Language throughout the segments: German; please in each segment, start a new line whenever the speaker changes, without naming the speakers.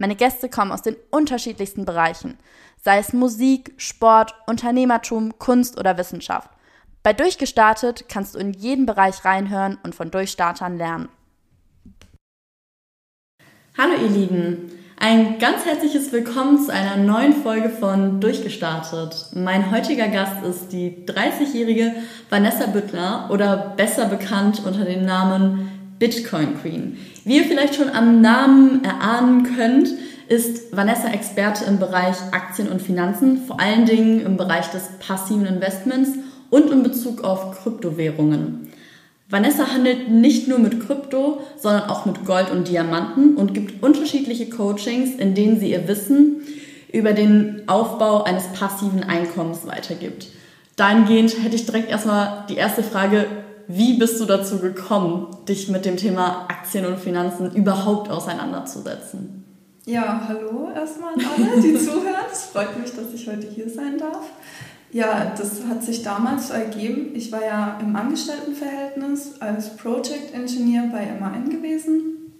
Meine Gäste kommen aus den unterschiedlichsten Bereichen, sei es Musik, Sport, Unternehmertum, Kunst oder Wissenschaft. Bei Durchgestartet kannst du in jeden Bereich reinhören und von Durchstartern lernen. Hallo ihr Lieben, ein ganz herzliches Willkommen zu einer neuen Folge von Durchgestartet. Mein heutiger Gast ist die 30-jährige Vanessa Büttler oder besser bekannt unter dem Namen Bitcoin Queen. Wie ihr vielleicht schon am Namen erahnen könnt, ist Vanessa Experte im Bereich Aktien und Finanzen, vor allen Dingen im Bereich des passiven Investments und in Bezug auf Kryptowährungen. Vanessa handelt nicht nur mit Krypto, sondern auch mit Gold und Diamanten und gibt unterschiedliche Coachings, in denen sie ihr Wissen über den Aufbau eines passiven Einkommens weitergibt. Dahingehend hätte ich direkt erstmal die erste Frage, wie bist du dazu gekommen, dich mit dem Thema Aktien und Finanzen überhaupt auseinanderzusetzen?
Ja, hallo erstmal an alle, die zuhören. Es freut mich, dass ich heute hier sein darf. Ja, das hat sich damals ergeben. Ich war ja im Angestelltenverhältnis als Project Engineer bei MAN gewesen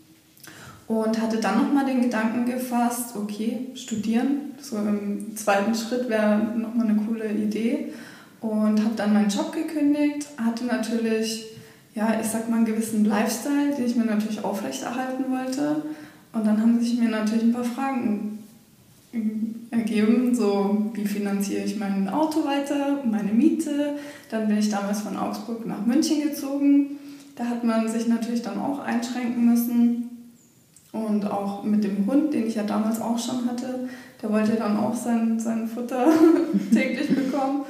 und hatte dann nochmal den Gedanken gefasst, okay, studieren, so im zweiten Schritt wäre nochmal eine coole Idee und habe dann meinen Job gekündigt, hatte natürlich, ja, ich sag mal, einen gewissen Lifestyle, den ich mir natürlich aufrechterhalten wollte. Und dann haben sich mir natürlich ein paar Fragen ergeben, so wie finanziere ich mein Auto weiter, meine Miete. Dann bin ich damals von Augsburg nach München gezogen. Da hat man sich natürlich dann auch einschränken müssen. Und auch mit dem Hund, den ich ja damals auch schon hatte, der wollte dann auch sein, sein Futter täglich bekommen.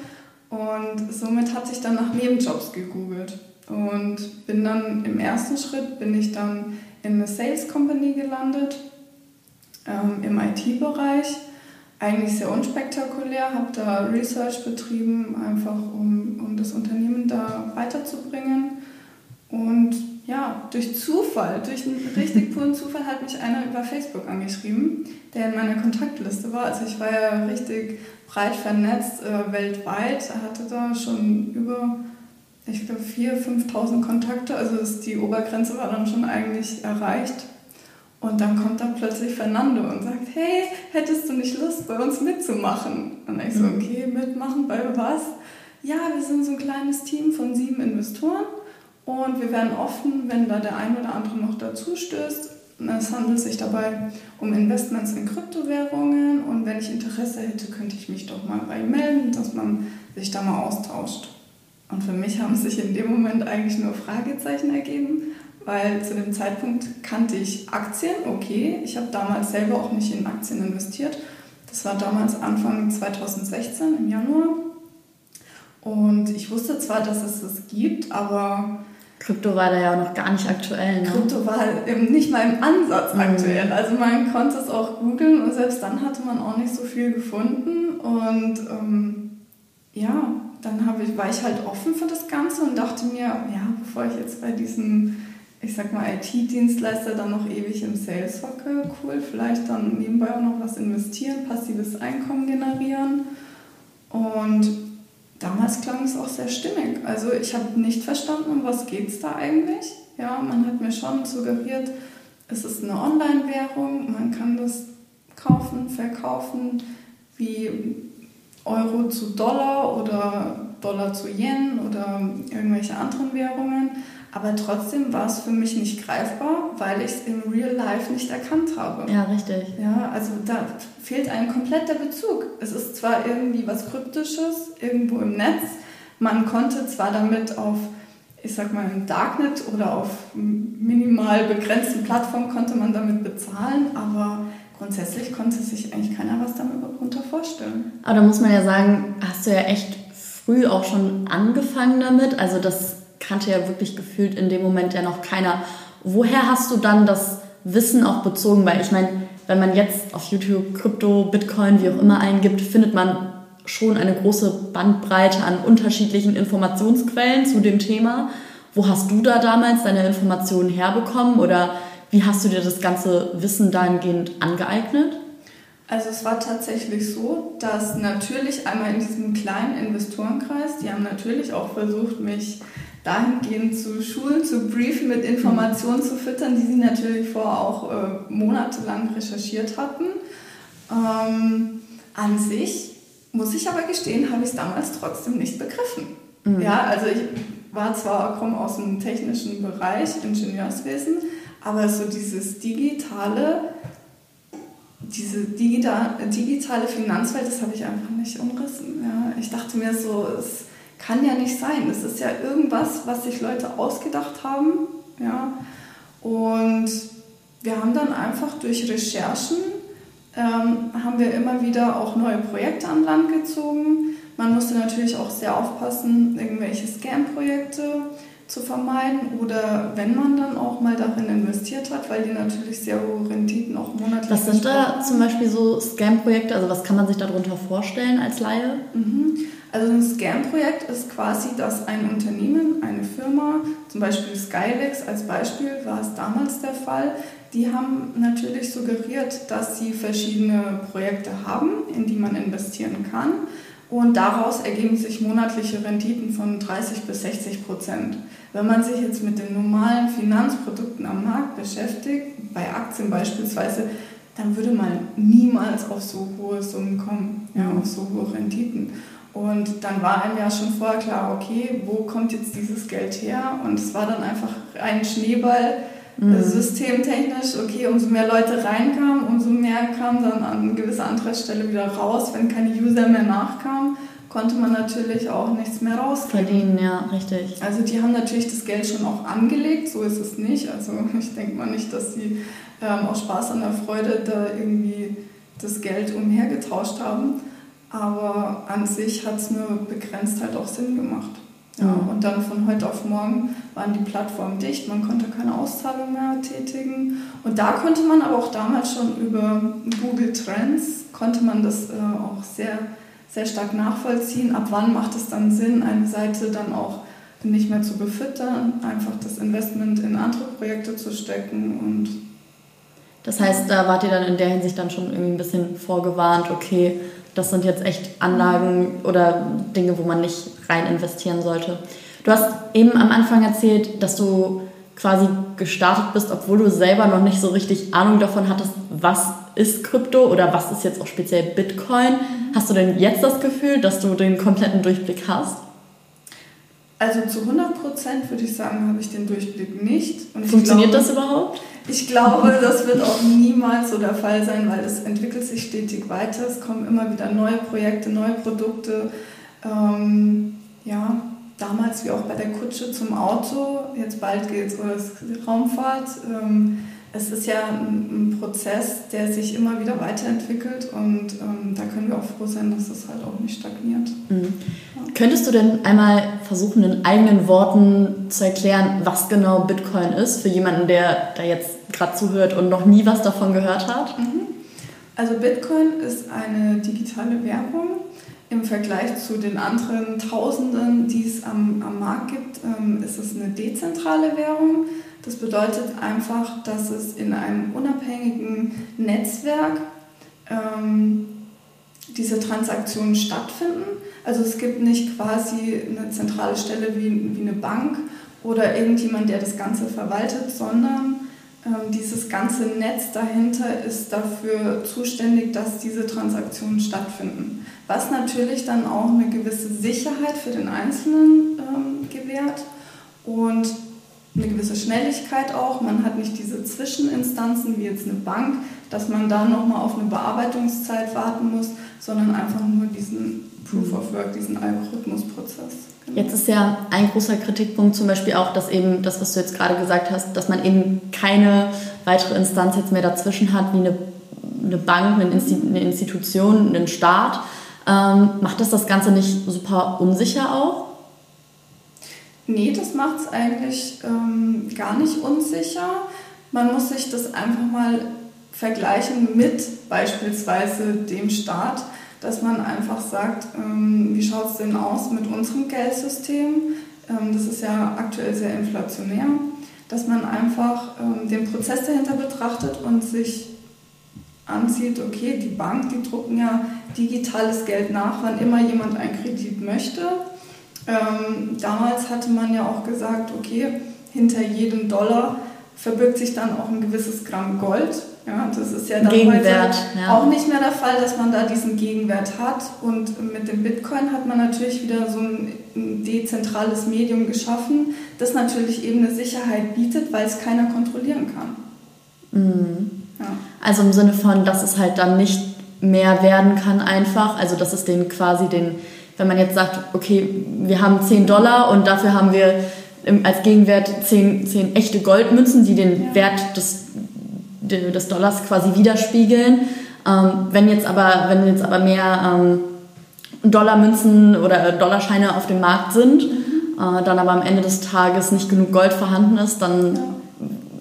Und somit hat sich dann nach Nebenjobs gegoogelt. Und bin dann im ersten Schritt bin ich dann in eine Sales Company gelandet ähm, im IT-Bereich. Eigentlich sehr unspektakulär, habe da Research betrieben, einfach um, um das Unternehmen da weiterzubringen. Und ja, durch Zufall, durch einen richtig puren Zufall hat mich einer über Facebook angeschrieben, der in meiner Kontaktliste war. Also ich war ja richtig breit vernetzt äh, weltweit, er hatte da schon über, ich glaube, 4.000, 5.000 Kontakte. Also ist, die Obergrenze war dann schon eigentlich erreicht. Und dann kommt da plötzlich Fernando und sagt, hey, hättest du nicht Lust, bei uns mitzumachen? Und ich so, mhm. okay, mitmachen bei was? Ja, wir sind so ein kleines Team von sieben Investoren und wir werden offen, wenn da der ein oder andere noch dazu stößt. Es handelt sich dabei um Investments in Kryptowährungen und wenn ich Interesse hätte, könnte ich mich doch mal bei ihm melden, dass man sich da mal austauscht. Und für mich haben sich in dem Moment eigentlich nur Fragezeichen ergeben, weil zu dem Zeitpunkt kannte ich Aktien, okay. Ich habe damals selber auch nicht in Aktien investiert. Das war damals Anfang 2016 im Januar. Und ich wusste zwar, dass es das gibt, aber
Krypto war da ja auch noch gar nicht aktuell.
Ne? Krypto war nicht mal im Ansatz mhm. aktuell. Also man konnte es auch googeln und selbst dann hatte man auch nicht so viel gefunden. Und ähm, ja, dann ich, war ich halt offen für das Ganze und dachte mir, ja, bevor ich jetzt bei diesem, ich sag mal, IT-Dienstleister dann noch ewig im Sales hocke, cool, vielleicht dann nebenbei auch noch was investieren, passives Einkommen generieren. Und damals klang es auch sehr stimmig. Also ich habe nicht verstanden, um was geht es da eigentlich. Ja, man hat mir schon suggeriert, es ist eine Online-Währung, man kann das kaufen, verkaufen, wie Euro zu Dollar oder Dollar zu Yen oder irgendwelche anderen Währungen. Aber trotzdem war es für mich nicht greifbar, weil ich es im Real Life nicht erkannt habe.
Ja, richtig.
Ja, also da fehlt ein kompletter Bezug. Es ist zwar irgendwie was Kryptisches irgendwo im Netz. Man konnte zwar damit auf, ich sag mal, im Darknet oder auf minimal begrenzten Plattformen konnte man damit bezahlen, aber grundsätzlich konnte sich eigentlich keiner was damit darunter vorstellen.
Aber da muss man ja sagen, hast du ja echt früh auch schon angefangen damit. Also das kannte ja wirklich gefühlt in dem Moment ja noch keiner. Woher hast du dann das Wissen auch bezogen? Weil ich meine, wenn man jetzt auf YouTube Krypto, Bitcoin, wie auch immer eingibt, findet man schon eine große Bandbreite an unterschiedlichen Informationsquellen zu dem Thema. Wo hast du da damals deine Informationen herbekommen oder wie hast du dir das ganze Wissen dahingehend angeeignet?
Also es war tatsächlich so, dass natürlich einmal in diesem kleinen Investorenkreis, die haben natürlich auch versucht, mich dahingehend zu schulen, zu briefen, mit Informationen zu füttern, die sie natürlich vorher auch äh, monatelang recherchiert hatten. Ähm, an sich muss ich aber gestehen, habe ich es damals trotzdem nicht begriffen. Mhm. Ja, also ich war zwar, komme aus dem technischen Bereich, Ingenieurswesen, aber so dieses digitale, diese digitale Finanzwelt, das habe ich einfach nicht umrissen. Ja. Ich dachte mir so, es kann ja nicht sein. Es ist ja irgendwas, was sich Leute ausgedacht haben. Ja. Und wir haben dann einfach durch Recherchen, ähm, haben wir immer wieder auch neue Projekte an Land gezogen. Man musste natürlich auch sehr aufpassen, irgendwelche Scam-Projekte zu vermeiden oder wenn man dann auch mal darin investiert hat, weil die natürlich sehr hohe Renditen auch monatlich
Was sind da zum Beispiel so Scam-Projekte? Also was kann man sich darunter vorstellen als Laie?
Mhm. Also ein Scam-Projekt ist quasi, dass ein Unternehmen, eine Firma, zum Beispiel Skylex als Beispiel war es damals der Fall, die haben natürlich suggeriert, dass sie verschiedene Projekte haben, in die man investieren kann. Und daraus ergeben sich monatliche Renditen von 30 bis 60 Prozent. Wenn man sich jetzt mit den normalen Finanzprodukten am Markt beschäftigt, bei Aktien beispielsweise, dann würde man niemals auf so hohe Summen kommen, ja, auf so hohe Renditen. Und dann war einem ja schon vorher klar, okay, wo kommt jetzt dieses Geld her? Und es war dann einfach ein Schneeball, mhm. systemtechnisch, okay, umso mehr Leute reinkamen, umso mehr kam dann an gewisser anderer Stelle wieder raus. Wenn keine User mehr nachkamen, konnte man natürlich auch nichts mehr rauskriegen.
Verdienen, ja, richtig.
Also die haben natürlich das Geld schon auch angelegt, so ist es nicht. Also ich denke mal nicht, dass sie ähm, aus Spaß an der Freude da irgendwie das Geld umhergetauscht haben. Aber an sich hat es nur begrenzt halt auch Sinn gemacht. Ja, und dann von heute auf morgen waren die Plattformen dicht, man konnte keine Auszahlung mehr tätigen. Und da konnte man aber auch damals schon über Google Trends, konnte man das äh, auch sehr, sehr stark nachvollziehen. Ab wann macht es dann Sinn, eine Seite dann auch nicht mehr zu befüttern, einfach das Investment in andere Projekte zu stecken und
das heißt, da wart ihr dann in der Hinsicht dann schon irgendwie ein bisschen vorgewarnt, okay, das sind jetzt echt Anlagen oder Dinge, wo man nicht rein investieren sollte. Du hast eben am Anfang erzählt, dass du quasi gestartet bist, obwohl du selber noch nicht so richtig Ahnung davon hattest, was ist Krypto oder was ist jetzt auch speziell Bitcoin. Hast du denn jetzt das Gefühl, dass du den kompletten Durchblick hast?
Also zu 100 Prozent würde ich sagen, habe ich den Durchblick nicht.
Funktioniert glaube, das überhaupt?
Ich glaube, das wird auch niemals so der Fall sein, weil es entwickelt sich stetig weiter. Es kommen immer wieder neue Projekte, neue Produkte. Ähm, ja, damals wie auch bei der Kutsche zum Auto. Jetzt bald geht es um die Raumfahrt. Ähm, es ist ja ein, Prozess, der sich immer wieder weiterentwickelt und ähm, da können wir auch froh sein, dass es halt auch nicht stagniert. Mhm.
Ja. Könntest du denn einmal versuchen, in eigenen Worten zu erklären, was genau Bitcoin ist, für jemanden, der da jetzt gerade zuhört und noch nie was davon gehört hat? Mhm.
Also Bitcoin ist eine digitale Währung. Im Vergleich zu den anderen Tausenden, die es am, am Markt gibt, ähm, ist es eine dezentrale Währung. Das bedeutet einfach, dass es in einem unabhängigen Netzwerk ähm, diese Transaktionen stattfinden. Also es gibt nicht quasi eine zentrale Stelle wie, wie eine Bank oder irgendjemand, der das Ganze verwaltet, sondern dieses ganze Netz dahinter ist dafür zuständig, dass diese Transaktionen stattfinden. Was natürlich dann auch eine gewisse Sicherheit für den Einzelnen ähm, gewährt und eine gewisse Schnelligkeit auch. Man hat nicht diese Zwischeninstanzen wie jetzt eine Bank, dass man da nochmal auf eine Bearbeitungszeit warten muss, sondern einfach nur diesen Proof of Work, diesen Algorithmusprozess.
Genau. Jetzt ist ja ein großer Kritikpunkt zum Beispiel auch, dass eben das, was du jetzt gerade gesagt hast, dass man eben keine weitere Instanz jetzt mehr dazwischen hat, wie eine, eine Bank, eine, Institution, einen Staat. Ähm, macht das das Ganze nicht super unsicher auch?
Nee, das macht es eigentlich ähm, gar nicht unsicher. Man muss sich das einfach mal vergleichen mit beispielsweise dem Staat, dass man einfach sagt, ähm, wie schaut es denn aus mit unserem Geldsystem? Ähm, das ist ja aktuell sehr inflationär, dass man einfach ähm, den Prozess dahinter betrachtet und sich ansieht, okay, die Bank, die drucken ja digitales Geld nach, wann immer jemand einen Kredit möchte. Ähm, damals hatte man ja auch gesagt, okay, hinter jedem Dollar verbirgt sich dann auch ein gewisses Gramm Gold. Ja, das ist ja dann
Gegenwert, ja.
auch nicht mehr der Fall, dass man da diesen Gegenwert hat. Und mit dem Bitcoin hat man natürlich wieder so ein dezentrales Medium geschaffen, das natürlich eben eine Sicherheit bietet, weil es keiner kontrollieren kann.
Mhm. Ja. Also im Sinne von, dass es halt dann nicht mehr werden kann einfach, also dass es den quasi den, wenn man jetzt sagt, okay, wir haben 10 Dollar und dafür haben wir als Gegenwert 10, 10 echte Goldmünzen, die den ja. Wert des, des Dollars quasi widerspiegeln. Ähm, wenn jetzt aber, wenn jetzt aber mehr ähm, Dollarmünzen oder Dollarscheine auf dem Markt sind, mhm. äh, dann aber am Ende des Tages nicht genug Gold vorhanden ist, dann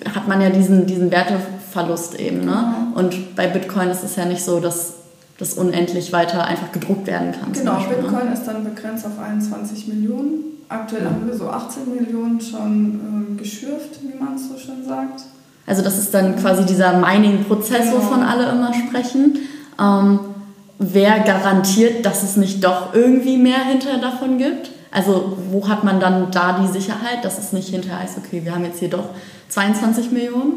ja. hat man ja diesen, diesen Werteverlust eben. Ne? Genau. Und bei Bitcoin ist es ja nicht so, dass das unendlich weiter einfach gedruckt werden kann.
Genau, Beispiel, ne? Bitcoin ne? ist dann begrenzt auf 21 Millionen. Aktuell haben wir so 18 Millionen schon äh, geschürft, wie man es so schön sagt.
Also das ist dann quasi dieser Mining-Prozess, genau. wovon alle immer sprechen. Ähm, wer garantiert, dass es nicht doch irgendwie mehr hinterher davon gibt? Also wo hat man dann da die Sicherheit, dass es nicht hinterher heißt, okay, wir haben jetzt hier doch 22 Millionen?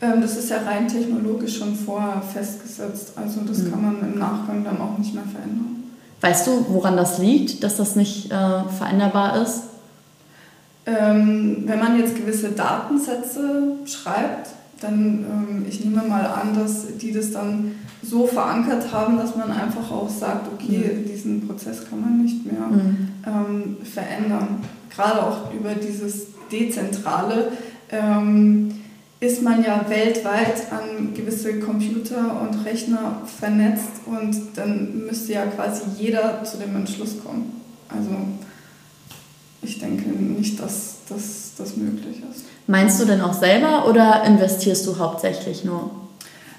Ähm, das ist ja rein technologisch schon vorher festgesetzt. Also das mhm. kann man im Nachgang dann auch nicht mehr verändern.
Weißt du, woran das liegt, dass das nicht äh, veränderbar ist?
Ähm, wenn man jetzt gewisse Datensätze schreibt, dann, ähm, ich nehme mal an, dass die das dann so verankert haben, dass man einfach auch sagt, okay, mhm. diesen Prozess kann man nicht mehr mhm. ähm, verändern. Gerade auch über dieses Dezentrale. Ähm, ist man ja weltweit an gewisse Computer und Rechner vernetzt und dann müsste ja quasi jeder zu dem Entschluss kommen. Also ich denke nicht, dass das möglich ist.
Meinst du denn auch selber oder investierst du hauptsächlich nur?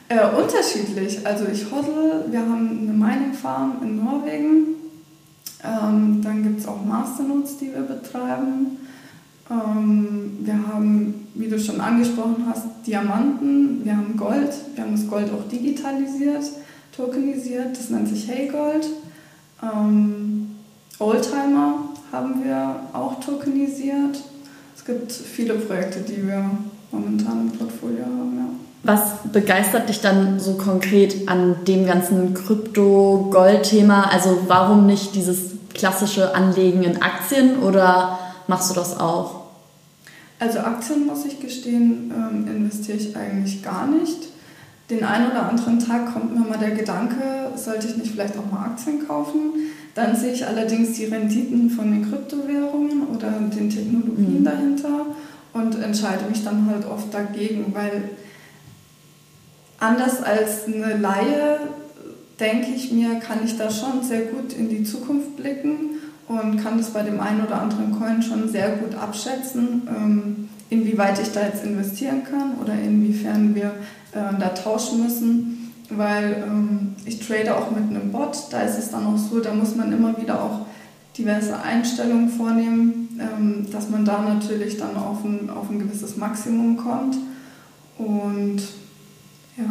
Äh, unterschiedlich. Also ich hodl, wir haben eine Mining Farm in Norwegen. Ähm, dann gibt es auch Masternodes, die wir betreiben. Ähm, wir haben, wie du schon angesprochen hast, Diamanten, wir haben Gold, wir haben das Gold auch digitalisiert, tokenisiert, das nennt sich Hey Gold. Ähm, Oldtimer haben wir auch tokenisiert. Es gibt viele Projekte, die wir momentan im Portfolio haben. Ja.
Was begeistert dich dann so konkret an dem ganzen Krypto-Gold-Thema? Also warum nicht dieses klassische Anlegen in Aktien oder machst du das auch?
Also Aktien, muss ich gestehen, ähm, investiere ich eigentlich gar nicht. Den einen oder anderen Tag kommt mir mal der Gedanke, sollte ich nicht vielleicht auch mal Aktien kaufen. Dann sehe ich allerdings die Renditen von den Kryptowährungen oder den Technologien mhm. dahinter und entscheide mich dann halt oft dagegen, weil anders als eine Laie denke ich mir, kann ich da schon sehr gut in die Zukunft blicken und kann das bei dem einen oder anderen Coin schon sehr gut abschätzen, ähm, inwieweit ich da jetzt investieren kann oder inwiefern wir äh, da tauschen müssen, weil ähm, ich trade auch mit einem Bot, da ist es dann auch so, da muss man immer wieder auch diverse Einstellungen vornehmen, ähm, dass man da natürlich dann auf ein, auf ein gewisses Maximum kommt und ja.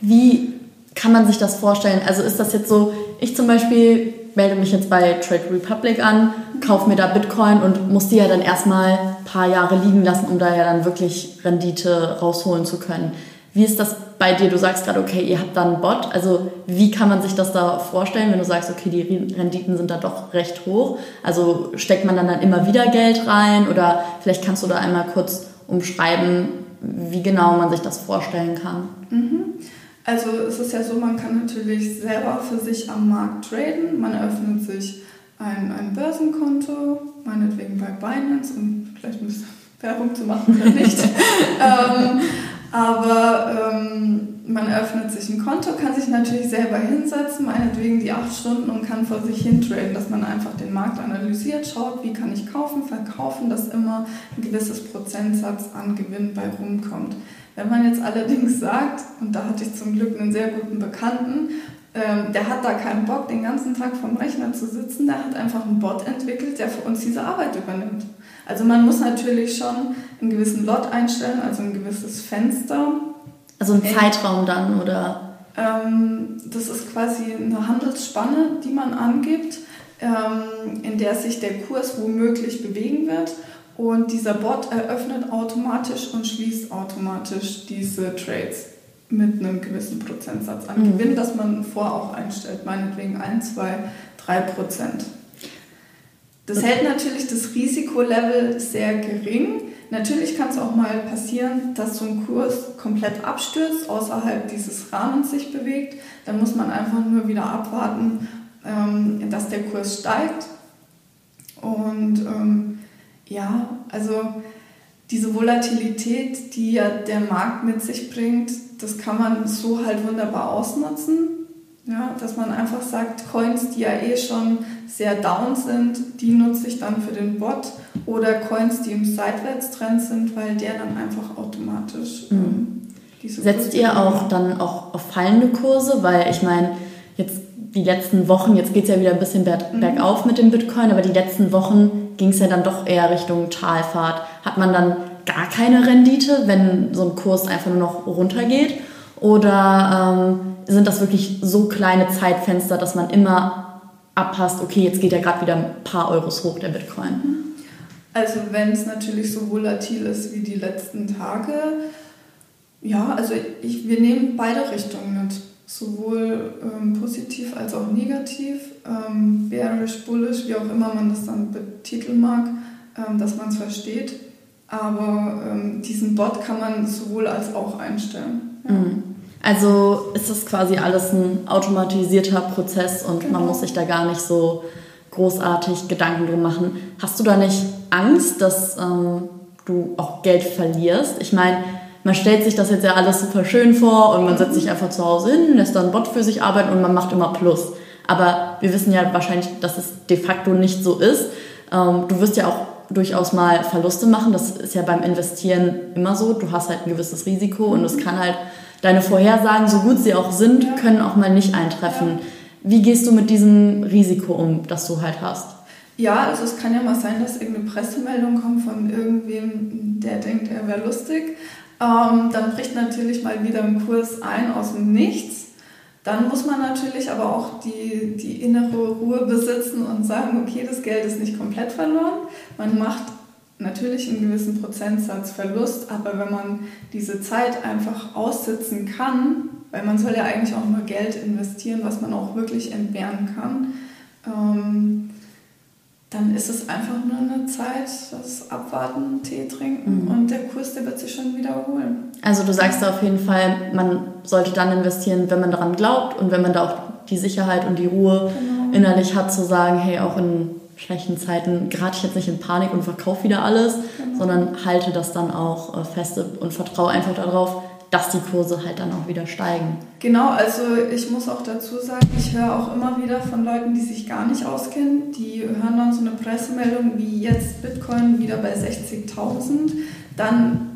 Wie kann man sich das vorstellen? Also ist das jetzt so, ich zum Beispiel melde mich jetzt bei Trade Republic an, kaufe mir da Bitcoin und muss die ja dann erstmal ein paar Jahre liegen lassen, um da ja dann wirklich Rendite rausholen zu können. Wie ist das bei dir? Du sagst gerade, okay, ihr habt da einen Bot. Also wie kann man sich das da vorstellen, wenn du sagst, okay, die Renditen sind da doch recht hoch? Also steckt man dann, dann immer wieder Geld rein oder vielleicht kannst du da einmal kurz umschreiben, wie genau man sich das vorstellen kann?
Mhm. Also es ist ja so, man kann natürlich selber für sich am Markt traden. Man eröffnet sich ein, ein Börsenkonto, meinetwegen bei Binance, um vielleicht ein bisschen Werbung zu machen oder nicht. ähm, aber ähm, man eröffnet sich ein Konto, kann sich natürlich selber hinsetzen, meinetwegen die acht Stunden und kann vor sich hin traden, dass man einfach den Markt analysiert, schaut, wie kann ich kaufen, verkaufen, dass immer ein gewisses Prozentsatz an Gewinn bei rumkommt. Wenn man jetzt allerdings sagt, und da hatte ich zum Glück einen sehr guten Bekannten, ähm, der hat da keinen Bock, den ganzen Tag vom Rechner zu sitzen, der hat einfach einen Bot entwickelt, der für uns diese Arbeit übernimmt. Also man muss natürlich schon einen gewissen Lot einstellen, also ein gewisses Fenster.
Also ein Zeitraum dann, oder?
Ähm, das ist quasi eine Handelsspanne, die man angibt, ähm, in der sich der Kurs womöglich bewegen wird. Und dieser Bot eröffnet automatisch und schließt automatisch diese Trades mit einem gewissen Prozentsatz an mhm. Gewinn, das man vor auch einstellt, meinetwegen 1, 2, 3 Prozent. Das hält natürlich das Risikolevel sehr gering. Natürlich kann es auch mal passieren, dass so ein Kurs komplett abstürzt, außerhalb dieses Rahmens sich bewegt. Dann muss man einfach nur wieder abwarten, ähm, dass der Kurs steigt. Und ähm, ja, also diese Volatilität, die ja der Markt mit sich bringt, das kann man so halt wunderbar ausnutzen. Ja, dass man einfach sagt, Coins, die ja eh schon sehr down sind, die nutze ich dann für den Bot oder Coins, die im Seitwärtstrend sind, weil der dann einfach automatisch ähm,
mhm. diese Setzt ihr auch dann auch auf fallende Kurse? Weil ich meine, jetzt die letzten Wochen, jetzt geht es ja wieder ein bisschen mhm. bergauf mit dem Bitcoin, aber die letzten Wochen ging es ja dann doch eher Richtung Talfahrt. Hat man dann gar keine Rendite, wenn so ein Kurs einfach nur noch runtergeht? Oder ähm, sind das wirklich so kleine Zeitfenster, dass man immer abpasst, okay, jetzt geht ja gerade wieder ein paar Euros hoch, der Bitcoin?
Also wenn es natürlich so volatil ist wie die letzten Tage, ja, also ich, wir nehmen beide Richtungen mit. Sowohl ähm, positiv als auch negativ, ähm, bearish, bullish, wie auch immer man das dann betiteln mag, ähm, dass man es versteht. Aber ähm, diesen Bot kann man sowohl als auch einstellen. Ja. Mhm.
Also ist das quasi alles ein automatisierter Prozess und genau. man muss sich da gar nicht so großartig Gedanken drum machen. Hast du da nicht Angst, dass ähm, du auch Geld verlierst? Ich meine, man stellt sich das jetzt ja alles super schön vor und man setzt sich einfach zu Hause hin, lässt dann Bot für sich arbeiten und man macht immer Plus. Aber wir wissen ja wahrscheinlich, dass es de facto nicht so ist. Ähm, du wirst ja auch durchaus mal Verluste machen. Das ist ja beim Investieren immer so. Du hast halt ein gewisses Risiko und es kann halt deine Vorhersagen, so gut sie auch sind, können auch mal nicht eintreffen. Wie gehst du mit diesem Risiko um, das du halt hast?
Ja, also es kann ja mal sein, dass irgendeine Pressemeldung kommt von irgendwem, der denkt, er wäre lustig. Ähm, dann bricht natürlich mal wieder ein Kurs ein aus dem Nichts. Dann muss man natürlich aber auch die, die innere Ruhe besitzen und sagen, okay, das Geld ist nicht komplett verloren. Man macht natürlich einen gewissen Prozentsatz Verlust, aber wenn man diese Zeit einfach aussitzen kann, weil man soll ja eigentlich auch nur Geld investieren, was man auch wirklich entbehren kann, ähm, dann ist es einfach nur eine Zeit, das Abwarten, Tee trinken mhm. und der Kurs, der wird sich schon wiederholen.
Also du sagst auf jeden Fall, man sollte dann investieren, wenn man daran glaubt und wenn man da auch die Sicherheit und die Ruhe genau. innerlich hat, zu sagen, hey, auch in schlechten Zeiten gerate ich jetzt nicht in Panik und verkaufe wieder alles, genau. sondern halte das dann auch äh, feste und vertraue einfach darauf, dass die Kurse halt dann auch wieder steigen.
Genau, also ich muss auch dazu sagen, ich höre auch immer wieder von Leuten, die sich gar nicht auskennen, die hören dann so eine Pressemeldung wie jetzt Bitcoin wieder bei 60.000, dann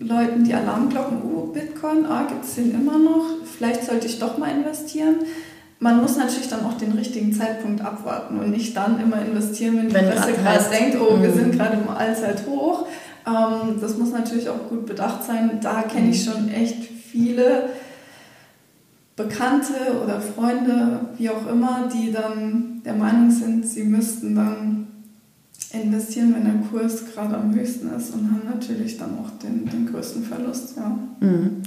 Leuten die Alarmglocken, oh, Bitcoin, ah, gibt es den immer noch, vielleicht sollte ich doch mal investieren man muss natürlich dann auch den richtigen Zeitpunkt abwarten und nicht dann immer investieren, wenn die wenn Presse gerade denkt, oh, wir sind mhm. gerade im Allzeithoch. Ähm, das muss natürlich auch gut bedacht sein. Da kenne ich mhm. schon echt viele Bekannte oder Freunde, wie auch immer, die dann der Meinung sind, sie müssten dann investieren, wenn der Kurs gerade am höchsten ist und haben natürlich dann auch den, den größten Verlust. Ja.
Mhm.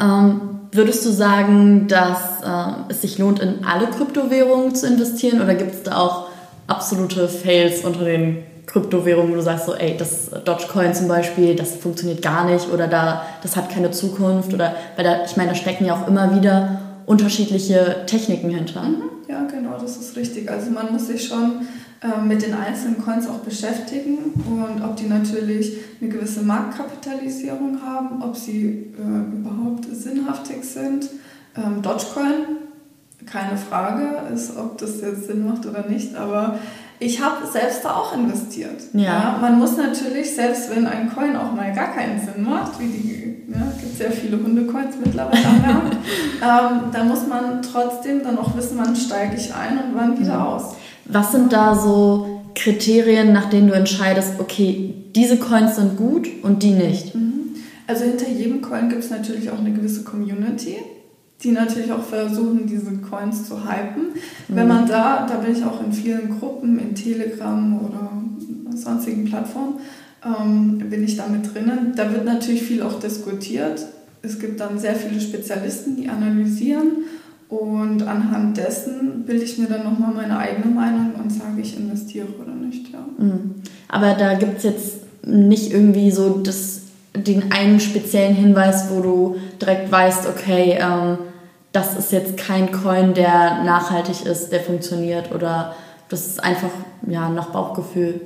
Ähm, Würdest du sagen, dass äh, es sich lohnt, in alle Kryptowährungen zu investieren oder gibt es da auch absolute Fails unter den Kryptowährungen, wo du sagst so, ey, das Dogecoin zum Beispiel, das funktioniert gar nicht oder da, das hat keine Zukunft oder, weil da, ich meine, da stecken ja auch immer wieder unterschiedliche Techniken hinter.
Mhm. Ja, genau, das ist richtig. Also man muss sich schon ähm, mit den einzelnen Coins auch beschäftigen und ob die natürlich eine gewisse Marktkapitalisierung haben, ob sie äh, überhaupt sinnhaftig sind. Ähm, Dogecoin, keine Frage, ist, ob das jetzt Sinn macht oder nicht, aber ich habe selbst da auch investiert. Ja. ja. Man muss natürlich, selbst wenn ein Coin auch mal gar keinen Sinn macht, wie die ja, gibt sehr viele Hundecoins mittlerweile am Markt. ähm, da muss man trotzdem dann auch wissen, wann steige ich ein und wann wieder mhm. aus.
Was sind da so Kriterien, nach denen du entscheidest, okay, diese Coins sind gut und die nicht?
Mhm. Also hinter jedem Coin gibt es natürlich auch eine gewisse Community, die natürlich auch versuchen, diese Coins zu hypen. Mhm. Wenn man da, da bin ich auch in vielen Gruppen, in Telegram oder sonstigen Plattformen, ähm, bin ich da mit drinnen. Da wird natürlich viel auch diskutiert. Es gibt dann sehr viele Spezialisten, die analysieren und anhand dessen bilde ich mir dann nochmal meine eigene Meinung und sage, ich investiere oder nicht. Ja.
Mhm. Aber da gibt es jetzt nicht irgendwie so das, den einen speziellen Hinweis, wo du direkt weißt, okay, ähm, das ist jetzt kein Coin, der nachhaltig ist, der funktioniert oder das ist einfach ja, nach Bauchgefühl.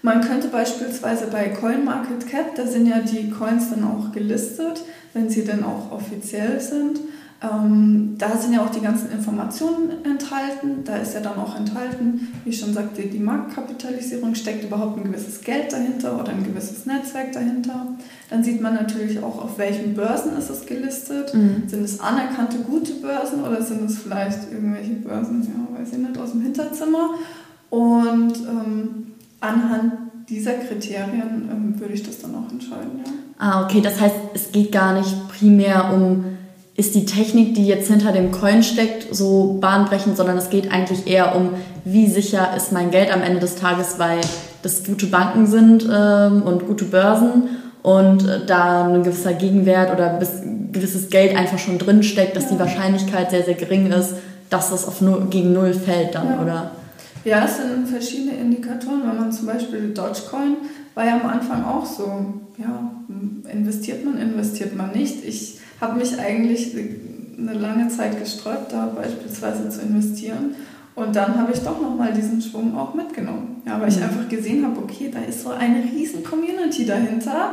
Man könnte beispielsweise bei CoinMarketCap, da sind ja die Coins dann auch gelistet, wenn sie dann auch offiziell sind. Ähm, da sind ja auch die ganzen Informationen enthalten. Da ist ja dann auch enthalten, wie ich schon sagte, die Marktkapitalisierung, steckt überhaupt ein gewisses Geld dahinter oder ein gewisses Netzwerk dahinter. Dann sieht man natürlich auch, auf welchen Börsen ist es gelistet. Mhm. Sind es anerkannte gute Börsen oder sind es vielleicht irgendwelche Börsen, ja, weiß ich nicht, aus dem Hinterzimmer. Und ähm, anhand dieser Kriterien ähm, würde ich das dann auch entscheiden. Ja.
Ah, okay, das heißt, es geht gar nicht primär um, ist die Technik, die jetzt hinter dem Coin steckt, so bahnbrechend, sondern es geht eigentlich eher um, wie sicher ist mein Geld am Ende des Tages, weil das gute Banken sind ähm, und gute Börsen und äh, da ein gewisser Gegenwert oder gewisses Geld einfach schon drin steckt, dass die Wahrscheinlichkeit sehr, sehr gering ist, dass das auf null, gegen Null fällt dann, ja. oder?
Ja, es sind verschiedene Indikatoren. Wenn man zum Beispiel Dogecoin war ja am Anfang auch so, ja, investiert man, investiert man nicht. Ich habe mich eigentlich eine lange Zeit gesträubt, da beispielsweise zu investieren. Und dann habe ich doch nochmal diesen Schwung auch mitgenommen. Ja, weil ich mhm. einfach gesehen habe, okay, da ist so eine riesen Community dahinter.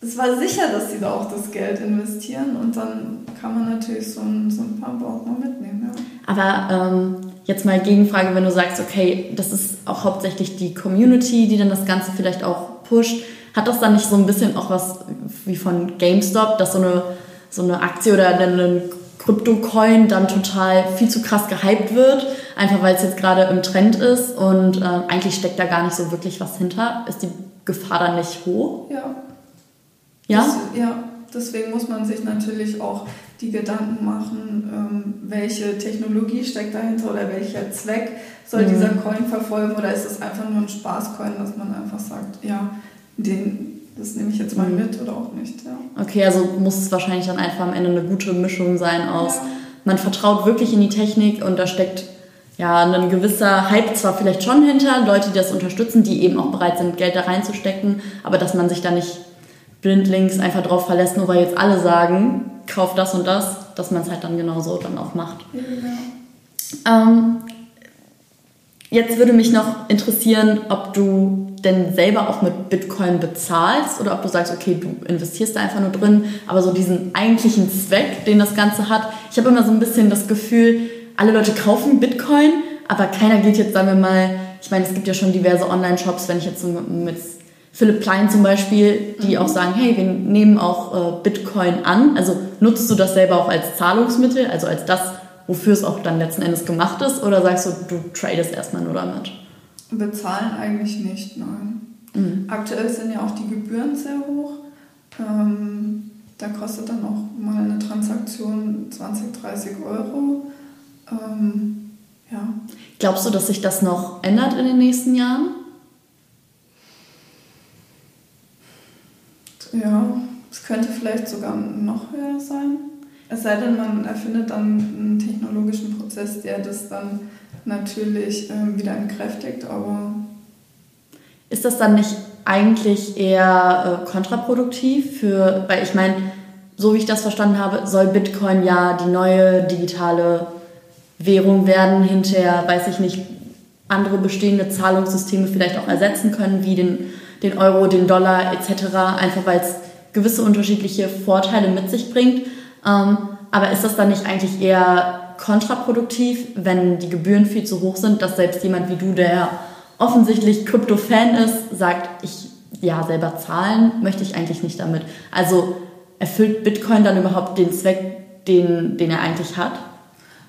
Es war sicher, dass sie da auch das Geld investieren und dann kann man natürlich so ein, so ein Pump auch mal mitnehmen. Ja.
Aber ähm, jetzt mal Gegenfrage, wenn du sagst, okay, das ist auch hauptsächlich die Community, die dann das Ganze vielleicht auch pusht, hat das dann nicht so ein bisschen auch was wie von GameStop, dass so eine, so eine Aktie oder ein Krypto-Coin dann total viel zu krass gehypt wird, einfach weil es jetzt gerade im Trend ist und äh, eigentlich steckt da gar nicht so wirklich was hinter. Ist die Gefahr dann nicht hoch?
Ja. Ja? Das, ja, deswegen muss man sich natürlich auch die Gedanken machen, ähm, welche Technologie steckt dahinter oder welcher Zweck soll mhm. dieser Coin verfolgen oder ist es einfach nur ein Spaßcoin, dass man einfach sagt, ja, den, das nehme ich jetzt mal mit oder auch nicht. Ja.
Okay, also muss es wahrscheinlich dann einfach am Ende eine gute Mischung sein aus, ja. man vertraut wirklich in die Technik und da steckt ja ein gewisser Hype zwar vielleicht schon hinter, Leute, die das unterstützen, die eben auch bereit sind, Geld da reinzustecken, aber dass man sich da nicht blindlings einfach drauf verlässt, nur weil jetzt alle sagen, kauf das und das, dass man es halt dann genauso dann auch macht. Ja. Ähm, jetzt würde mich noch interessieren, ob du denn selber auch mit Bitcoin bezahlst oder ob du sagst, okay, du investierst da einfach nur drin, aber so diesen eigentlichen Zweck, den das Ganze hat. Ich habe immer so ein bisschen das Gefühl, alle Leute kaufen Bitcoin, aber keiner geht jetzt, sagen wir mal, ich meine, es gibt ja schon diverse Online-Shops, wenn ich jetzt mit Philipp Klein zum Beispiel, die mhm. auch sagen, hey, wir nehmen auch äh, Bitcoin an. Also nutzt du das selber auch als Zahlungsmittel, also als das, wofür es auch dann letzten Endes gemacht ist, oder sagst du, du tradest erstmal nur damit?
Bezahlen eigentlich nicht, nein. Mhm. Aktuell sind ja auch die Gebühren sehr hoch. Ähm, da kostet dann auch mal eine Transaktion 20, 30 Euro. Ähm, ja.
Glaubst du, dass sich das noch ändert in den nächsten Jahren?
Ja, es könnte vielleicht sogar noch höher sein. Es sei denn, man erfindet dann einen technologischen Prozess, der das dann natürlich äh, wieder entkräftigt, aber.
Ist das dann nicht eigentlich eher äh, kontraproduktiv für, weil ich meine, so wie ich das verstanden habe, soll Bitcoin ja die neue digitale Währung werden, hinterher, weiß ich nicht, andere bestehende Zahlungssysteme vielleicht auch ersetzen können, wie den den Euro, den Dollar etc., einfach weil es gewisse unterschiedliche Vorteile mit sich bringt. Ähm, aber ist das dann nicht eigentlich eher kontraproduktiv, wenn die Gebühren viel zu hoch sind, dass selbst jemand wie du, der offensichtlich Krypto-Fan ist, sagt, ich ja selber zahlen möchte ich eigentlich nicht damit. Also erfüllt Bitcoin dann überhaupt den Zweck, den, den er eigentlich hat?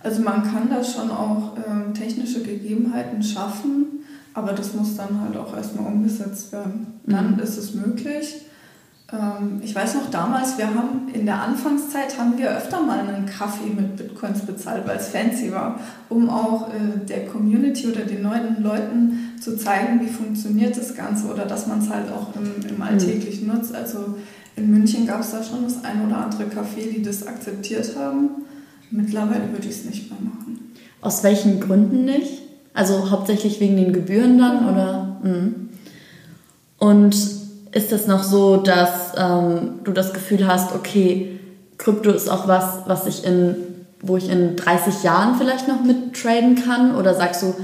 Also man kann da schon auch ähm, technische Gegebenheiten schaffen, aber das muss dann halt auch erstmal umgesetzt werden. Dann mhm. ist es möglich. Ähm, ich weiß noch damals, wir haben in der Anfangszeit haben wir öfter mal einen Kaffee mit Bitcoins bezahlt, weil es fancy war, um auch äh, der Community oder den neuen Leuten zu zeigen, wie funktioniert das Ganze oder dass man es halt auch im, im mhm. Alltäglichen mhm. nutzt. Also in München gab es da schon das ein oder andere Café, die das akzeptiert haben. Mittlerweile würde ich es nicht mehr machen.
Aus welchen Gründen nicht? Also hauptsächlich wegen den Gebühren dann oder? Mhm. Und ist es noch so, dass ähm, du das Gefühl hast, okay, Krypto ist auch was, was ich in, wo ich in 30 Jahren vielleicht noch mittraden kann? Oder sagst du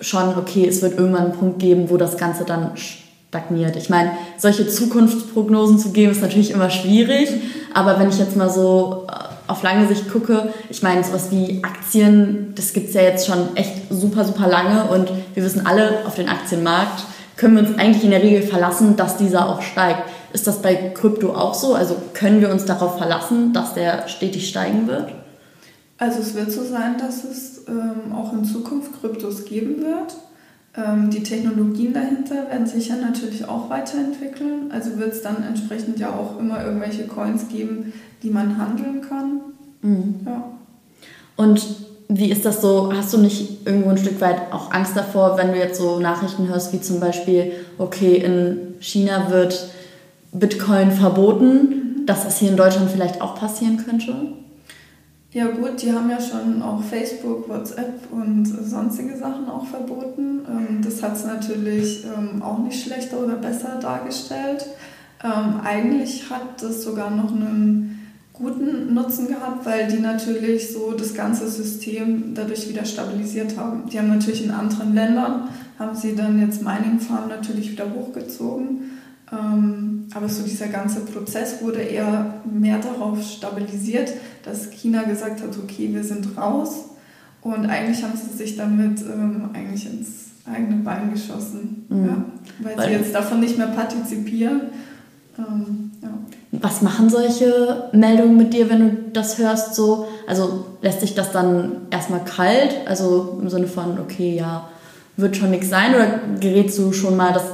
schon, okay, es wird irgendwann einen Punkt geben, wo das Ganze dann stagniert? Ich meine, solche Zukunftsprognosen zu geben, ist natürlich immer schwierig. Aber wenn ich jetzt mal so äh, auf lange Sicht gucke, ich meine, sowas wie Aktien, das gibt es ja jetzt schon echt super, super lange und wir wissen alle, auf den Aktienmarkt können wir uns eigentlich in der Regel verlassen, dass dieser auch steigt. Ist das bei Krypto auch so? Also können wir uns darauf verlassen, dass der stetig steigen wird?
Also es wird so sein, dass es ähm, auch in Zukunft Kryptos geben wird. Ähm, die Technologien dahinter werden sich ja natürlich auch weiterentwickeln. Also wird es dann entsprechend ja auch immer irgendwelche Coins geben, die man handeln kann. Mhm. Ja.
Und wie ist das so? Hast du nicht irgendwo ein Stück weit auch Angst davor, wenn du jetzt so Nachrichten hörst, wie zum Beispiel, okay, in China wird Bitcoin verboten, dass das hier in Deutschland vielleicht auch passieren könnte?
Ja gut, die haben ja schon auch Facebook, WhatsApp und sonstige Sachen auch verboten. Ähm, das hat es natürlich ähm, auch nicht schlechter oder besser dargestellt. Ähm, eigentlich hat das sogar noch einen guten Nutzen gehabt, weil die natürlich so das ganze System dadurch wieder stabilisiert haben. Die haben natürlich in anderen Ländern, haben sie dann jetzt Mining Farm natürlich wieder hochgezogen ähm, aber so dieser ganze Prozess wurde eher mehr darauf stabilisiert, dass China gesagt hat, okay, wir sind raus. Und eigentlich haben sie sich damit ähm, eigentlich ins eigene Bein geschossen, mhm. ja, weil, weil, sie jetzt davon nicht mehr partizipieren. Ähm,
ja. Was machen solche Meldungen mit dir, wenn du das hörst? So, also lässt sich das dann erstmal kalt, also im Sinne von, okay, ja, wird schon nichts sein, oder gerätst du schon mal das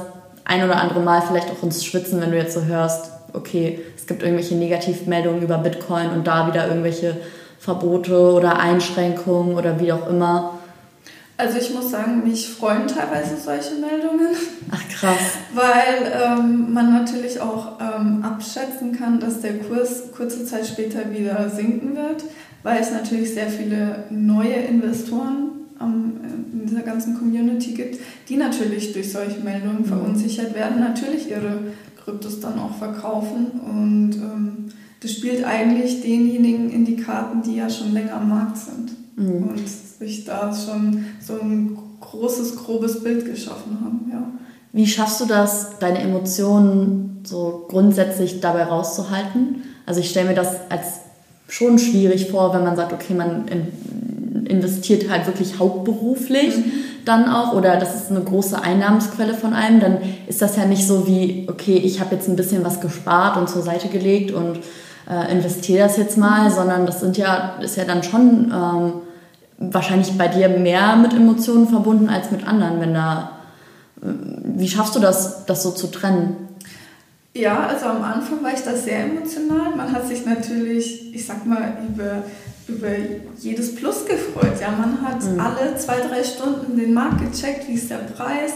ein oder andere Mal vielleicht auch ins Schwitzen, wenn du jetzt so hörst, okay, es gibt irgendwelche Negativmeldungen über Bitcoin und da wieder irgendwelche Verbote oder Einschränkungen oder wie auch immer.
Also ich muss sagen, mich freuen teilweise solche Meldungen.
Ach krass.
Weil ähm, man natürlich auch ähm, abschätzen kann, dass der Kurs kurze Zeit später wieder sinken wird, weil es natürlich sehr viele neue Investoren am, in dieser ganzen Community gibt, die natürlich durch solche Meldungen mhm. verunsichert werden, natürlich ihre Kryptos dann auch verkaufen. Und ähm, das spielt eigentlich denjenigen in die Karten, die ja schon länger am Markt sind mhm. und sich da schon so ein großes, grobes Bild geschaffen haben. Ja.
Wie schaffst du das, deine Emotionen so grundsätzlich dabei rauszuhalten? Also ich stelle mir das als schon schwierig vor, wenn man sagt, okay, man investiert halt wirklich hauptberuflich mhm. dann auch oder das ist eine große Einnahmensquelle von einem, dann ist das ja nicht so wie, okay, ich habe jetzt ein bisschen was gespart und zur Seite gelegt und äh, investiere das jetzt mal, sondern das sind ja, ist ja dann schon ähm, wahrscheinlich bei dir mehr mit Emotionen verbunden als mit anderen, wenn da, äh, wie schaffst du das, das so zu trennen?
Ja, also am Anfang war ich da sehr emotional. Man hat sich natürlich, ich sag mal, über über jedes Plus gefreut. Ja, man hat mhm. alle zwei, drei Stunden den Markt gecheckt, wie ist der Preis.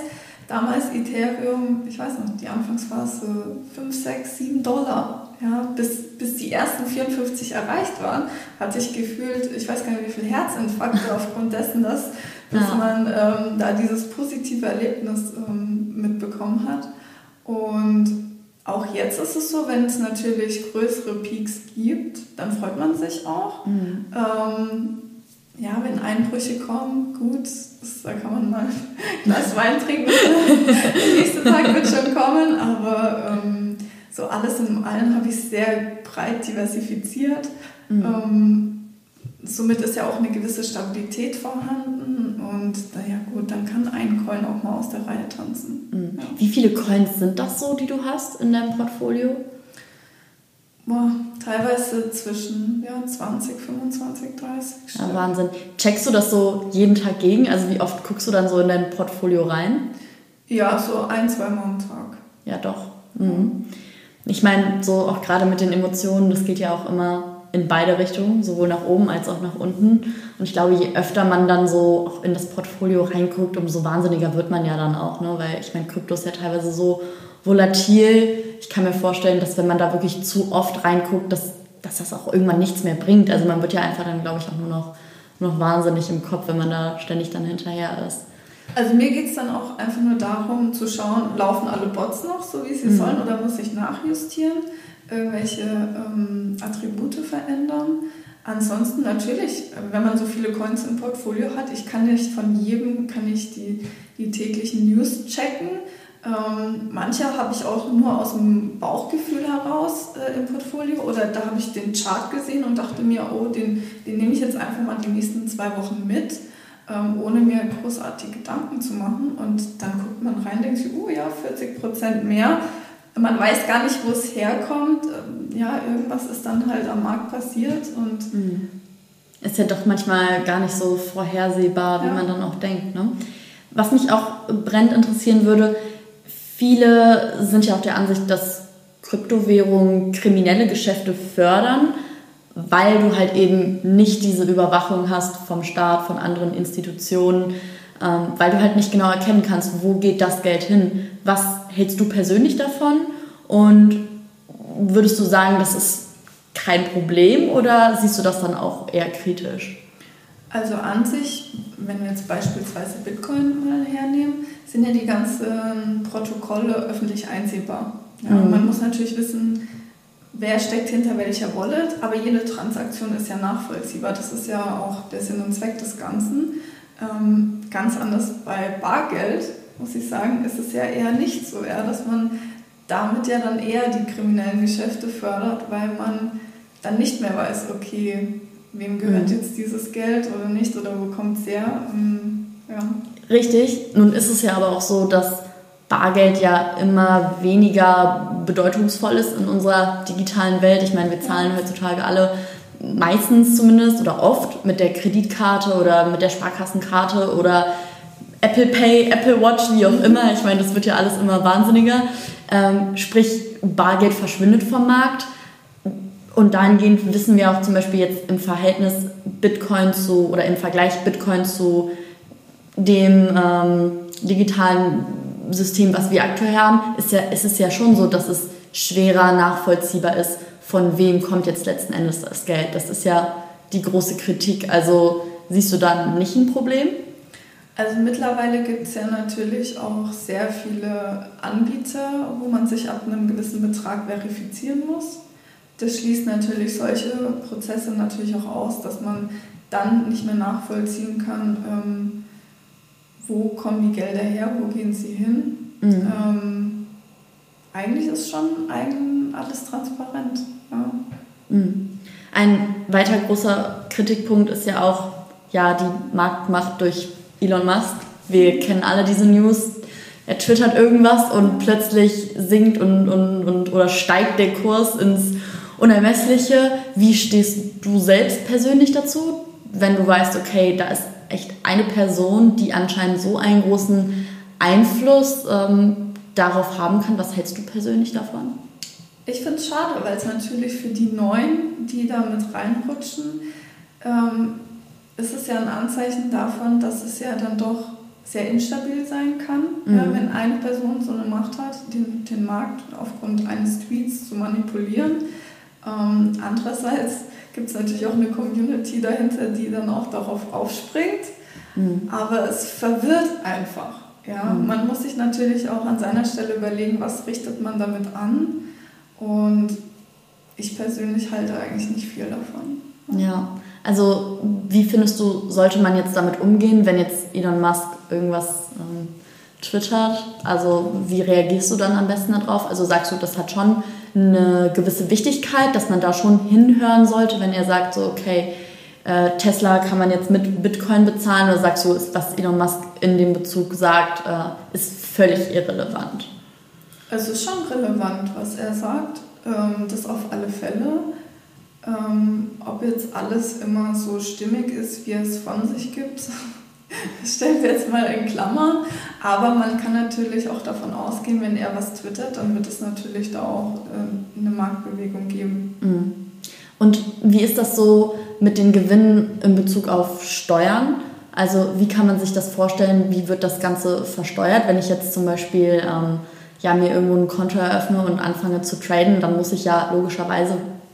Damals Ethereum, ich weiß noch, die Anfangsphase 5, 6, 7 Dollar. Ja, bis, bis die ersten 54 erreicht waren, hatte ich gefühlt, ich weiß gar nicht, wie viel Herzinfarkte aufgrund dessen, dass, dass ja. man ähm, da dieses positive Erlebnis ähm, mitbekommen hat. Und auch jetzt ist es so, wenn es natürlich größere Peaks gibt, dann freut man sich auch. Mhm. Ähm, ja, wenn Einbrüche kommen, gut, da kann man mal ein Glas Wein trinken. Der nächste Tag wird schon kommen, aber ähm, so alles in allem habe ich sehr breit diversifiziert. Mhm. Ähm, somit ist ja auch eine gewisse Stabilität vorhanden und naja gut, dann kann ein Coin auch mal aus der Reihe tanzen.
Mhm. Ja. Wie viele Coins sind das so, die du hast in deinem Portfolio?
Boah, teilweise zwischen ja, 20, 25, 30.
Ja, Wahnsinn. Checkst du das so jeden Tag gegen? Also wie oft guckst du dann so in dein Portfolio rein?
Ja, so ein, zweimal am Tag.
Ja, doch. Mhm. Ich meine, so auch gerade mit den Emotionen, das geht ja auch immer in beide Richtungen, sowohl nach oben als auch nach unten. Und ich glaube, je öfter man dann so auch in das Portfolio reinguckt, umso wahnsinniger wird man ja dann auch, ne? Weil ich meine, Krypto ist ja teilweise so volatil. Ich kann mir vorstellen, dass wenn man da wirklich zu oft reinguckt, dass, dass das auch irgendwann nichts mehr bringt. Also man wird ja einfach dann, glaube ich, auch nur noch, nur noch wahnsinnig im Kopf, wenn man da ständig dann hinterher ist.
Also mir geht es dann auch einfach nur darum zu schauen, laufen alle Bots noch so, wie sie mhm. sollen oder muss ich nachjustieren? irgendwelche ähm, Attribute verändern. Ansonsten natürlich, wenn man so viele Coins im Portfolio hat, ich kann nicht von jedem kann ich die, die täglichen News checken. Ähm, manche habe ich auch nur aus dem Bauchgefühl heraus äh, im Portfolio oder da habe ich den Chart gesehen und dachte mir, oh, den, den nehme ich jetzt einfach mal die nächsten zwei Wochen mit, ähm, ohne mir großartige Gedanken zu machen. Und dann guckt man rein, denkt sich, oh ja, 40 Prozent mehr man weiß gar nicht, wo es herkommt. Ähm, ja, irgendwas ist dann halt am Markt passiert und. Mhm.
Ist ja doch manchmal gar nicht so vorhersehbar, wie ja. man dann auch denkt. Ne? Was mich auch brennend interessieren würde, viele sind ja auch der Ansicht, dass Kryptowährungen kriminelle Geschäfte fördern, weil du halt eben nicht diese Überwachung hast vom Staat, von anderen Institutionen, ähm, weil du halt nicht genau erkennen kannst, wo geht das Geld hin. Was hältst du persönlich davon und würdest du sagen, das ist kein Problem oder siehst du das dann auch eher kritisch?
Also an sich, wenn wir jetzt beispielsweise Bitcoin mal hernehmen, sind ja die ganzen Protokolle öffentlich einsehbar. Ja, mhm. Man muss natürlich wissen, wer steckt hinter welcher Wallet, aber jede Transaktion ist ja nachvollziehbar. Das ist ja auch der Sinn und Zweck des Ganzen. Ähm, ganz anders bei Bargeld, muss ich sagen, ist es ja eher nicht so, ja, dass man damit ja dann eher die kriminellen Geschäfte fördert, weil man dann nicht mehr weiß, okay, wem gehört mhm. jetzt dieses Geld oder nicht oder wo kommt es her. Ähm, ja.
Richtig, nun ist es ja aber auch so, dass Bargeld ja immer weniger bedeutungsvoll ist in unserer digitalen Welt. Ich meine, wir zahlen heutzutage alle meistens zumindest oder oft mit der Kreditkarte oder mit der Sparkassenkarte oder Apple Pay, Apple Watch, wie auch immer. Ich meine, das wird ja alles immer wahnsinniger. Ähm, sprich, Bargeld verschwindet vom Markt. Und dahingehend wissen wir auch zum Beispiel jetzt im Verhältnis Bitcoin zu oder im Vergleich Bitcoin zu dem ähm, digitalen System, was wir aktuell haben, ist, ja, ist es ja schon so, dass es schwerer nachvollziehbar ist, von wem kommt jetzt letzten Endes das Geld. Das ist ja die große Kritik. Also siehst du da nicht ein Problem?
Also mittlerweile gibt es ja natürlich auch sehr viele Anbieter, wo man sich ab einem gewissen Betrag verifizieren muss. Das schließt natürlich solche Prozesse natürlich auch aus, dass man dann nicht mehr nachvollziehen kann, ähm, wo kommen die Gelder her, wo gehen sie hin. Mhm. Ähm, eigentlich ist schon eigen alles transparent. Ja.
Mhm. Ein weiter großer Kritikpunkt ist ja auch ja, die Marktmacht durch Elon Musk. Wir kennen alle diese News. Er twittert irgendwas und plötzlich sinkt und, und, und oder steigt der Kurs ins Unermessliche. Wie stehst du selbst persönlich dazu, wenn du weißt, okay, da ist echt eine Person, die anscheinend so einen großen Einfluss ähm, darauf haben kann? Was hältst du persönlich davon?
Ich finde es schade, weil es natürlich für die Neuen, die da mit reinrutschen, ähm, ist es ja ein Anzeichen davon, dass es ja dann doch sehr instabil sein kann, mhm. ja, wenn eine Person so eine Macht hat, den, den Markt aufgrund eines Tweets zu manipulieren. Ähm, andererseits gibt es natürlich auch eine Community dahinter, die dann auch darauf aufspringt. Mhm. Aber es verwirrt einfach. Ja? Mhm. Man muss sich natürlich auch an seiner Stelle überlegen, was richtet man damit an. Und ich persönlich halte eigentlich nicht viel davon.
Ja, also wie findest du, sollte man jetzt damit umgehen, wenn jetzt Elon Musk irgendwas ähm, twittert? Also wie reagierst du dann am besten darauf? Also sagst du, das hat schon eine gewisse Wichtigkeit, dass man da schon hinhören sollte, wenn er sagt, so okay, äh, Tesla kann man jetzt mit Bitcoin bezahlen oder sagst du, was Elon Musk in dem Bezug sagt, äh, ist völlig irrelevant?
Es ist schon relevant, was er sagt, ähm, das auf alle Fälle. Ähm, ob jetzt alles immer so stimmig ist, wie es von sich gibt, stellen wir jetzt mal in Klammern. Aber man kann natürlich auch davon ausgehen, wenn er was twittert, dann wird es natürlich da auch äh, eine Marktbewegung geben.
Mhm. Und wie ist das so mit den Gewinnen in Bezug auf Steuern? Also wie kann man sich das vorstellen? Wie wird das Ganze versteuert? Wenn ich jetzt zum Beispiel ähm, ja, mir irgendwo ein Konto eröffne und anfange zu traden, dann muss ich ja logischerweise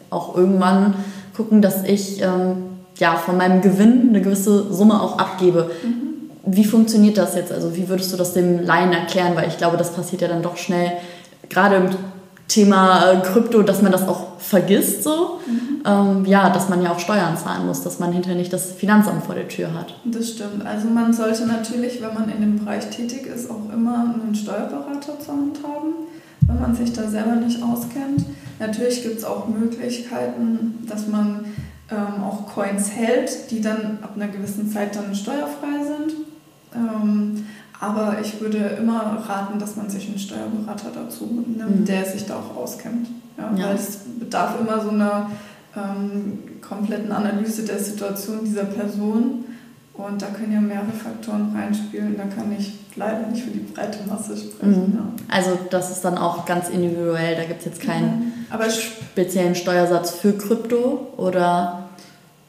auch irgendwann gucken, dass ich ähm, ja, von meinem Gewinn eine gewisse Summe auch abgebe. Mhm. Wie funktioniert das jetzt? Also wie würdest du das dem Laien erklären? Weil ich glaube, das passiert ja dann doch schnell, gerade im Thema äh, Krypto, dass man das auch vergisst so. Mhm. Ähm, ja, dass man ja auch Steuern zahlen muss, dass man hinterher nicht das Finanzamt vor der Tür hat.
Das stimmt. Also man sollte natürlich, wenn man in dem Bereich tätig ist, auch immer einen Steuerberater zur Hand haben, wenn man sich da selber nicht auskennt. Natürlich gibt es auch Möglichkeiten, dass man ähm, auch Coins hält, die dann ab einer gewissen Zeit dann steuerfrei sind. Ähm, aber ich würde immer raten, dass man sich einen Steuerberater dazu nimmt, mhm. der sich da auch auskennt. Ja, ja. Weil es bedarf immer so einer ähm, kompletten Analyse der Situation dieser Person. Und da können ja mehrere Faktoren reinspielen. Da kann ich leider nicht für die breite Masse sprechen.
Mhm. Ja. Also das ist dann auch ganz individuell. Da gibt es jetzt keinen mhm. speziellen Steuersatz für Krypto oder?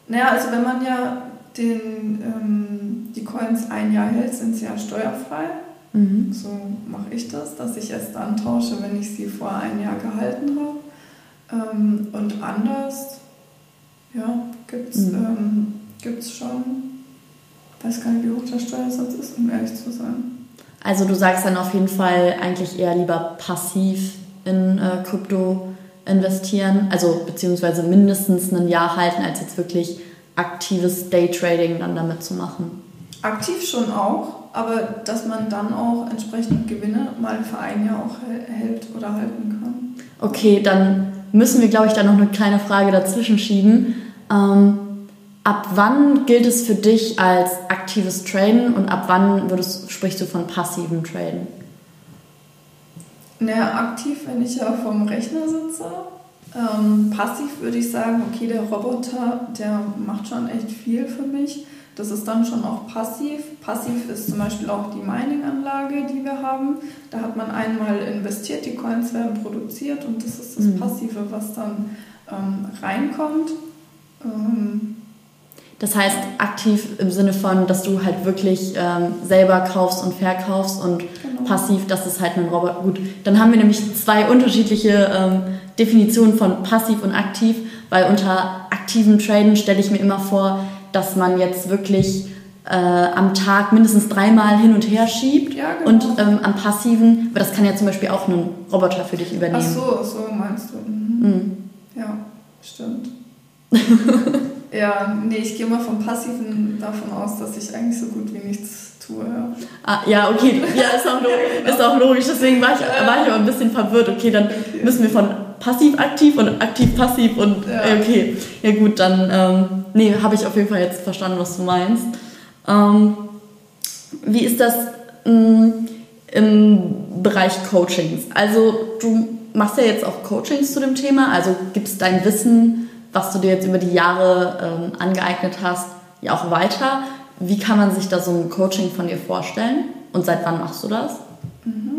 Naja, also wenn man ja den, ähm, Coins ein Jahr hält, sind sie ja steuerfrei. Mhm. So mache ich das, dass ich erst dann tausche, wenn ich sie vor ein Jahr gehalten habe. Ähm, und anders, ja, gibt es mhm. ähm, schon, weiß gar nicht, wie hoch der Steuersatz ist, um ehrlich zu sein.
Also du sagst dann auf jeden Fall eigentlich eher lieber passiv in äh, Krypto investieren, also beziehungsweise mindestens ein Jahr halten, als jetzt wirklich aktives Daytrading dann damit zu machen.
Aktiv schon auch, aber dass man dann auch entsprechend Gewinne mal für ein Jahr auch hält oder halten kann.
Okay, dann müssen wir, glaube ich, da noch eine kleine Frage dazwischen schieben. Ähm, ab wann gilt es für dich als aktives Traden und ab wann würdest, sprichst du von passivem Traden?
Naja, aktiv, wenn ich ja vom Rechner sitze ähm, passiv würde ich sagen, okay, der Roboter, der macht schon echt viel für mich. Das ist dann schon auch passiv. Passiv ist zum Beispiel auch die Mining-Anlage, die wir haben. Da hat man einmal investiert, die Coins werden produziert und das ist das mhm. Passive, was dann ähm, reinkommt. Ähm,
das heißt aktiv im Sinne von, dass du halt wirklich ähm, selber kaufst und verkaufst und genau. passiv, dass es halt ein Roboter. Gut, dann haben wir nämlich zwei unterschiedliche ähm, Definitionen von passiv und aktiv, weil unter aktiven Traden stelle ich mir immer vor, dass man jetzt wirklich äh, am Tag mindestens dreimal hin und her schiebt ja, genau. und ähm, am passiven, aber das kann ja zum Beispiel auch ein Roboter für dich übernehmen. Ach
so, so meinst du. Mhm. Mhm. Ja, stimmt. Ja, nee, ich gehe mal vom Passiven davon aus, dass ich eigentlich so gut wie nichts tue. Ja,
ah, ja okay, ja, ist auch, logisch, ist auch logisch. Deswegen war ich, war ich aber ein bisschen verwirrt. Okay, dann okay. müssen wir von passiv-aktiv und aktiv-passiv und ja. okay. Ja gut, dann ähm, nee, habe ich auf jeden Fall jetzt verstanden, was du meinst. Ähm, wie ist das mh, mm, im Bereich Coachings? Also du machst ja jetzt auch Coachings zu dem Thema, also gibst dein Wissen was du dir jetzt über die Jahre ähm, angeeignet hast, ja auch weiter. Wie kann man sich da so ein Coaching von dir vorstellen und seit wann machst du das? Mhm.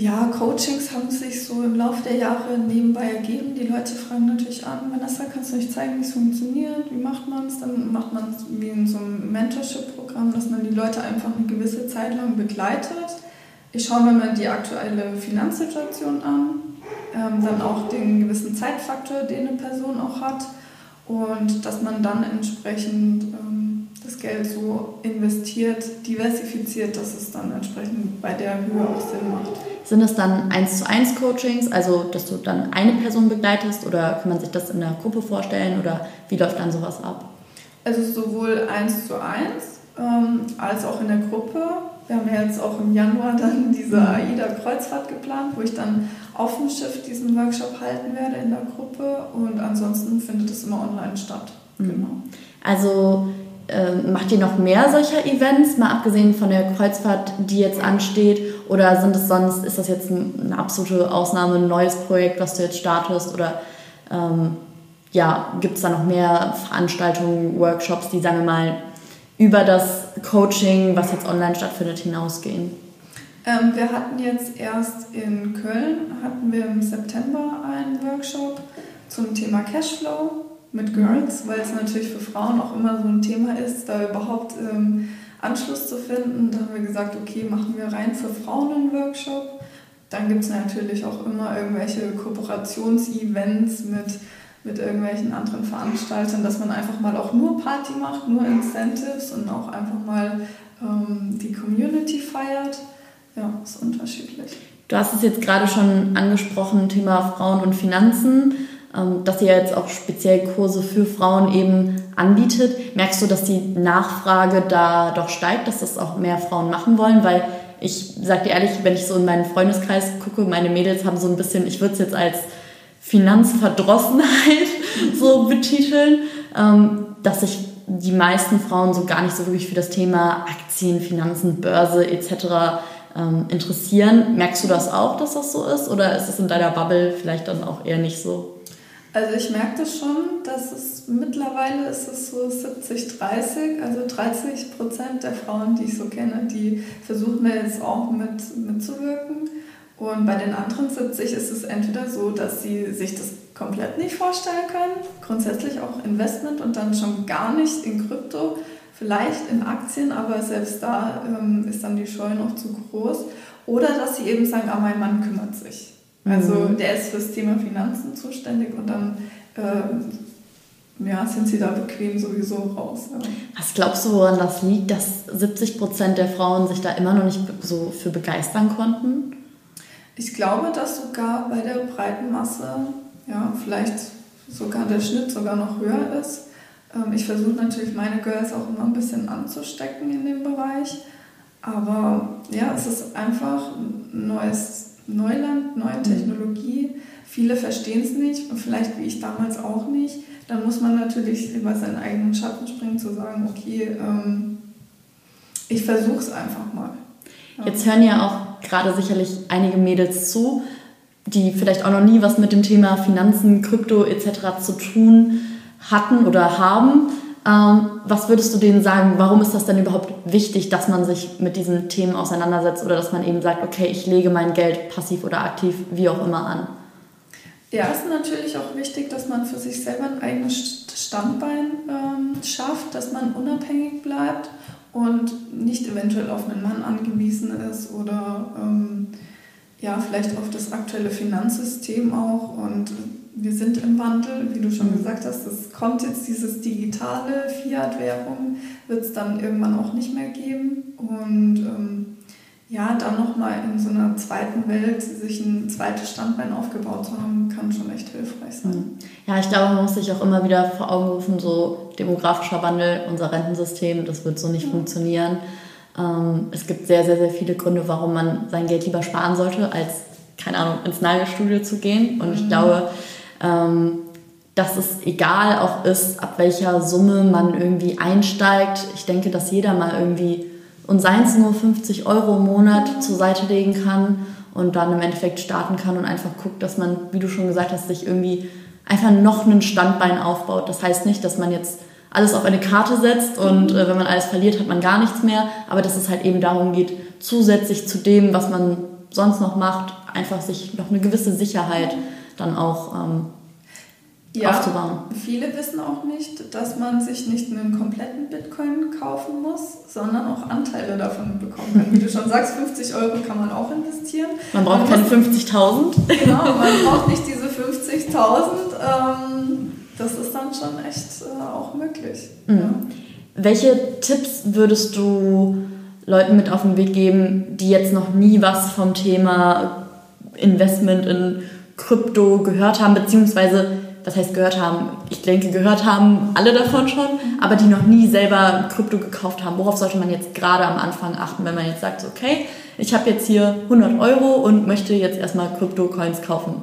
Ja, Coachings haben sich so im Laufe der Jahre nebenbei ergeben. Die Leute fragen natürlich an, Vanessa, kannst du nicht zeigen, wie es funktioniert? Wie macht man es? Dann macht man es wie in so einem Mentorship-Programm, dass man die Leute einfach eine gewisse Zeit lang begleitet. Ich schaue mir mal die aktuelle Finanzsituation an, ähm, dann auch den gewissen Zeitfaktor, den eine Person auch hat und dass man dann entsprechend ähm, das Geld so investiert, diversifiziert, dass es dann entsprechend bei der Höhe auch Sinn macht.
Sind das dann 1 zu 1 Coachings, also dass du dann eine Person begleitest oder kann man sich das in der Gruppe vorstellen oder wie läuft dann sowas ab?
Also sowohl 1 zu 1 ähm, als auch in der Gruppe. Wir haben ja jetzt auch im Januar dann diese mhm. AIDA-Kreuzfahrt geplant, wo ich dann auf dem Schiff diesen Workshop halten werde in der Gruppe und ansonsten findet es immer online statt. Mhm. Genau.
Also äh, macht ihr noch mehr solcher Events, mal abgesehen von der Kreuzfahrt, die jetzt ansteht? Oder sind es sonst, ist das jetzt eine absolute Ausnahme, ein neues Projekt, was du jetzt startest? Oder ähm, ja, gibt es da noch mehr Veranstaltungen, Workshops, die, sagen wir mal, über das Coaching, was jetzt online stattfindet, hinausgehen?
Ähm, wir hatten jetzt erst in Köln, hatten wir im September einen Workshop zum Thema Cashflow mit Girls, weil es natürlich für Frauen auch immer so ein Thema ist, da überhaupt ähm, Anschluss zu finden. Da haben wir gesagt, okay, machen wir rein für Frauen einen Workshop. Dann gibt es natürlich auch immer irgendwelche Kooperationsevents mit, mit irgendwelchen anderen Veranstaltern, dass man einfach mal auch nur Party macht, nur Incentives und auch einfach mal ähm, die Community feiert. Ja, ist unterschiedlich.
Du hast es jetzt gerade schon angesprochen, Thema Frauen und Finanzen, dass ihr jetzt auch speziell Kurse für Frauen eben anbietet. Merkst du, dass die Nachfrage da doch steigt, dass das auch mehr Frauen machen wollen? Weil ich sag dir ehrlich, wenn ich so in meinen Freundeskreis gucke, meine Mädels haben so ein bisschen, ich würde es jetzt als Finanzverdrossenheit so betiteln, ähm, dass sich die meisten Frauen so gar nicht so wirklich für das Thema Aktien, Finanzen, Börse etc. Ähm, interessieren. Merkst du das auch, dass das so ist? Oder ist es in deiner Bubble vielleicht dann auch eher nicht so?
Also ich merke das schon, dass es mittlerweile ist es so 70-30, also 30 Prozent der Frauen, die ich so kenne, die versuchen da jetzt auch mit, mitzuwirken. Und bei den anderen 70 ist es entweder so, dass sie sich das komplett nicht vorstellen können, grundsätzlich auch Investment und dann schon gar nicht in Krypto, vielleicht in Aktien, aber selbst da ähm, ist dann die Scheu noch zu groß. Oder dass sie eben sagen, ah, mein Mann kümmert sich. Also mhm. der ist fürs Thema Finanzen zuständig und dann äh, ja, sind sie da bequem sowieso raus. Ja.
Was glaubst du, woran das liegt, dass 70 Prozent der Frauen sich da immer noch nicht so für begeistern konnten?
Ich glaube, dass sogar bei der breiten Masse, ja, vielleicht sogar der Schnitt sogar noch höher ist. Ähm, ich versuche natürlich meine Girls auch immer ein bisschen anzustecken in dem Bereich. Aber ja, es ist einfach ein neues Neuland, neue Technologie. Viele verstehen es nicht und vielleicht wie ich damals auch nicht. Dann muss man natürlich über seinen eigenen Schatten springen, zu sagen, okay, ähm, ich versuche es einfach mal.
Ja. Jetzt hören ja auch gerade sicherlich einige Mädels zu, die vielleicht auch noch nie was mit dem Thema Finanzen, Krypto etc. zu tun hatten oder haben. Ähm, was würdest du denen sagen, warum ist das denn überhaupt wichtig, dass man sich mit diesen Themen auseinandersetzt oder dass man eben sagt, okay, ich lege mein Geld passiv oder aktiv, wie auch immer an?
Ja, es ist natürlich auch wichtig, dass man für sich selber ein eigenes Standbein ähm, schafft, dass man unabhängig bleibt und nicht eventuell auf einen Mann angewiesen ist oder ähm, ja, vielleicht auf das aktuelle Finanzsystem auch. Und wir sind im Wandel, wie du schon gesagt hast, es kommt jetzt dieses digitale Fiat-Währung, wird es dann irgendwann auch nicht mehr geben. Und ähm, ja, dann nochmal in so einer zweiten Welt sich ein zweites Standbein aufgebaut zu haben, kann schon echt hilfreich sein.
Ja, ich glaube, man muss sich auch immer wieder vor Augen rufen, so demografischer Wandel, unser Rentensystem, das wird so nicht ja. funktionieren. Ähm, es gibt sehr, sehr, sehr viele Gründe, warum man sein Geld lieber sparen sollte, als, keine Ahnung, ins Nagelstudio zu gehen. Und ich mhm. glaube, ähm, dass es egal auch ist, ab welcher Summe man irgendwie einsteigt. Ich denke, dass jeder mal irgendwie und seien es nur 50 Euro im Monat zur Seite legen kann und dann im Endeffekt starten kann und einfach guckt, dass man, wie du schon gesagt hast, sich irgendwie einfach noch einen Standbein aufbaut. Das heißt nicht, dass man jetzt alles auf eine Karte setzt und äh, wenn man alles verliert, hat man gar nichts mehr, aber dass es halt eben darum geht, zusätzlich zu dem, was man sonst noch macht, einfach sich noch eine gewisse Sicherheit dann auch ähm, ja, aufzubauen.
Viele wissen auch nicht, dass man sich nicht einen kompletten Bitcoin kaufen muss, sondern auch Anteile davon bekommen kann. Wie du schon sagst, 50 Euro kann man auch investieren.
Man braucht keine 50.000.
Genau, man braucht nicht diese 50.000. Ähm, das ist dann schon echt äh, auch möglich. Mhm. Ja.
Welche Tipps würdest du Leuten mit auf den Weg geben, die jetzt noch nie was vom Thema Investment in Krypto gehört haben, beziehungsweise was heißt gehört haben? Ich denke, gehört haben alle davon schon, aber die noch nie selber Krypto gekauft haben. Worauf sollte man jetzt gerade am Anfang achten, wenn man jetzt sagt, okay, ich habe jetzt hier 100 Euro und möchte jetzt erstmal Krypto-Coins kaufen.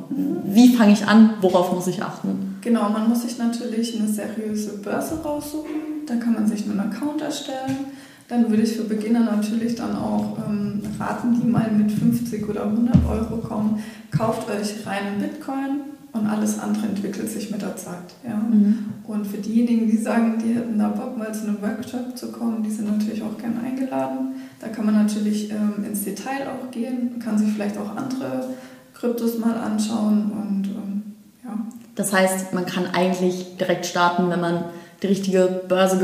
Wie fange ich an? Worauf muss ich achten?
Genau, man muss sich natürlich eine seriöse Börse raussuchen. Da kann man sich einen Account erstellen. Dann würde ich für Beginner natürlich dann auch ähm, raten, die mal mit 50 oder 100 Euro kommen, kauft euch reinen Bitcoin und alles andere entwickelt sich mit der Zeit. Ja. Mhm. Und für diejenigen, die sagen, die hätten da Bock, mal zu einem Workshop zu kommen, die sind natürlich auch gerne eingeladen. Da kann man natürlich ähm, ins Detail auch gehen, kann sich vielleicht auch andere Kryptos mal anschauen und ähm, ja.
Das heißt, man kann eigentlich direkt starten, wenn man die richtige Börse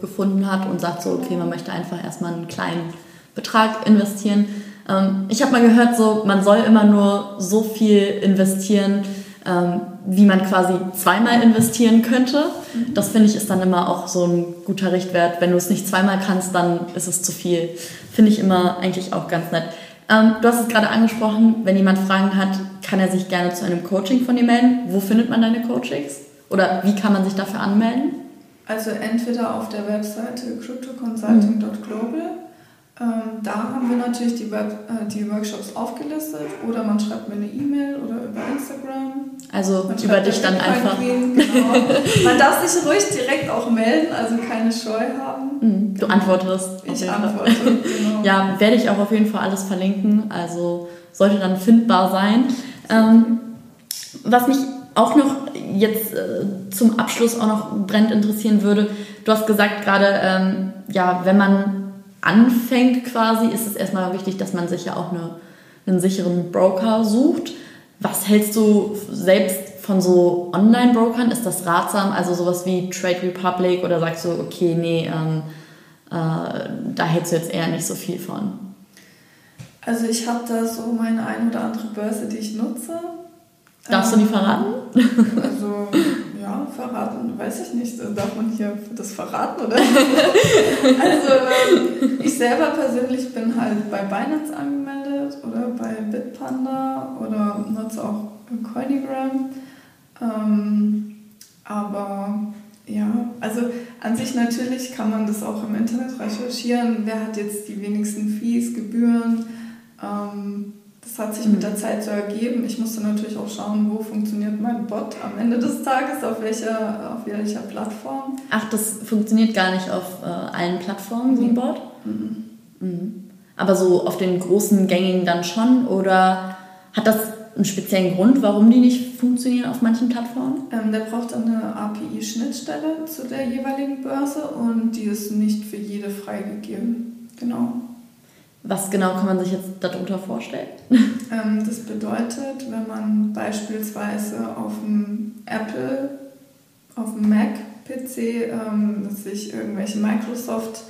gefunden hat und sagt so, okay, man möchte einfach erstmal einen kleinen Betrag investieren. Ähm, ich habe mal gehört, so man soll immer nur so viel investieren, ähm, wie man quasi zweimal investieren könnte. Mhm. Das finde ich ist dann immer auch so ein guter Richtwert. Wenn du es nicht zweimal kannst, dann ist es zu viel. Finde ich immer eigentlich auch ganz nett. Ähm, du hast es gerade angesprochen, wenn jemand Fragen hat, kann er sich gerne zu einem Coaching von dir melden. Wo findet man deine Coachings? Oder wie kann man sich dafür anmelden?
Also entweder auf der Webseite cryptoconsulting.global ähm, da haben wir natürlich die, Web, äh, die Workshops aufgelistet oder man schreibt mir eine E-Mail oder über Instagram.
Also über dich dann einfach.
genau. Man darf sich ruhig direkt auch melden, also keine Scheu haben.
Mhm. Du antwortest.
Ich antworte, genau.
Ja, werde ich auch auf jeden Fall alles verlinken, also sollte dann findbar sein. Ähm, was mich auch noch jetzt äh, zum Abschluss auch noch brennend interessieren würde, du hast gesagt gerade, ähm, ja, wenn man anfängt quasi, ist es erstmal wichtig, dass man sich ja auch eine, einen sicheren Broker sucht. Was hältst du selbst von so Online-Brokern? Ist das ratsam? Also sowas wie Trade Republic oder sagst du, okay, nee, ähm, äh, da hältst du jetzt eher nicht so viel von?
Also ich habe da so meine ein oder andere Börse, die ich nutze.
Darfst ähm, du die verraten?
Also ja, verraten, weiß ich nicht. Darf man hier das verraten oder? also ähm, ich selber persönlich bin halt bei Binance angemeldet oder bei Bitpanda oder nutze auch Coinigram. Ähm, aber ja, also an sich natürlich kann man das auch im Internet recherchieren. Wer hat jetzt die wenigsten Fees, Gebühren? Ähm, das hat sich mit der Zeit so ergeben. Ich musste natürlich auch schauen, wo funktioniert mein Bot am Ende des Tages, auf welcher, auf welcher Plattform.
Ach, das funktioniert gar nicht auf äh, allen Plattformen, so ein Bot? Mhm. Mhm. Aber so auf den großen gängigen dann schon? Oder hat das einen speziellen Grund, warum die nicht funktionieren auf manchen Plattformen?
Ähm, der braucht eine API-Schnittstelle zu der jeweiligen Börse und die ist nicht für jede freigegeben. Genau.
Was genau kann man sich jetzt darunter vorstellen?
Ähm, das bedeutet, wenn man beispielsweise auf dem Apple, auf dem Mac-PC ähm, sich irgendwelche Microsoft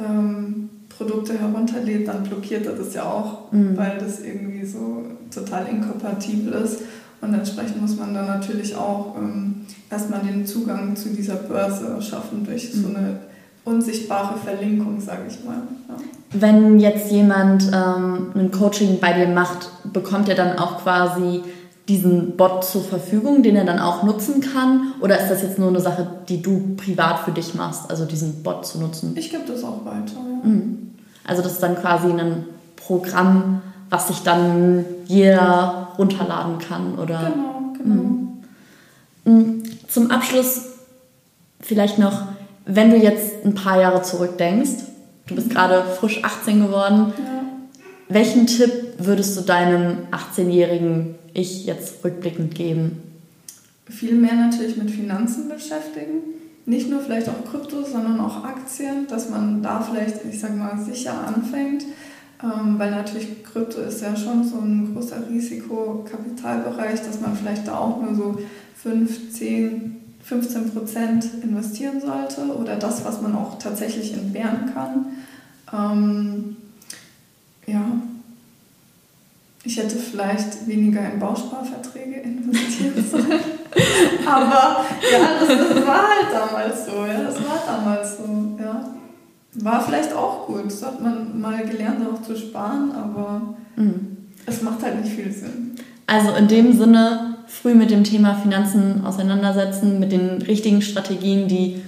ähm, Produkte herunterlädt, dann blockiert er das ja auch, mhm. weil das irgendwie so total inkompatibel ist. Und entsprechend muss man dann natürlich auch ähm, erstmal den Zugang zu dieser Börse schaffen durch mhm. so eine unsichtbare Verlinkung, sage ich mal. Ja.
Wenn jetzt jemand ähm, ein Coaching bei dir macht, bekommt er dann auch quasi diesen Bot zur Verfügung, den er dann auch nutzen kann? Oder ist das jetzt nur eine Sache, die du privat für dich machst, also diesen Bot zu nutzen?
Ich gebe das auch weiter, ja. Mhm.
Also das ist dann quasi ein Programm, was sich dann jeder runterladen kann, oder?
Genau, genau.
Mhm. Zum Abschluss vielleicht noch, wenn du jetzt ein paar Jahre zurückdenkst, Du bist gerade frisch 18 geworden. Ja. Welchen Tipp würdest du deinem 18-jährigen Ich jetzt rückblickend geben?
Viel mehr natürlich mit Finanzen beschäftigen. Nicht nur vielleicht auch Krypto, sondern auch Aktien, dass man da vielleicht, ich sag mal, sicher anfängt. Ähm, weil natürlich Krypto ist ja schon so ein großer Risikokapitalbereich, dass man vielleicht da auch nur so 5, 10, 15 Prozent investieren sollte oder das, was man auch tatsächlich entbehren kann. Ähm, ja, ich hätte vielleicht weniger in Bausparverträge investieren sollen. aber ja, das, das, war halt damals so. Ja, das war damals so. Ja. War vielleicht auch gut. Das hat man mal gelernt, auch zu sparen, aber mhm. es macht halt nicht viel Sinn.
Also in dem Sinne, früh mit dem Thema Finanzen auseinandersetzen, mit den richtigen Strategien, die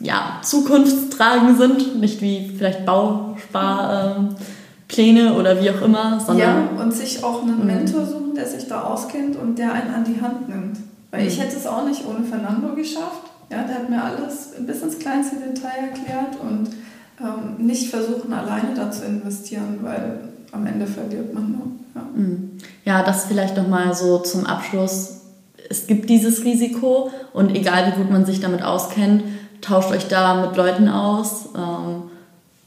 ja, zukunftstragend sind, nicht wie vielleicht Bausparpläne oder wie auch immer, sondern.
Ja, und sich auch einen mhm. Mentor suchen, der sich da auskennt und der einen an die Hand nimmt. Weil ich mhm. hätte es auch nicht ohne Fernando geschafft. Ja, der hat mir alles bis ins kleinste Detail erklärt und ähm, nicht versuchen, alleine da zu investieren, weil am Ende verliert man nur. Ja,
mhm. Ja das vielleicht nochmal so zum Abschluss. es gibt dieses Risiko und egal wie gut man sich damit auskennt, tauscht euch da mit Leuten aus. Ähm,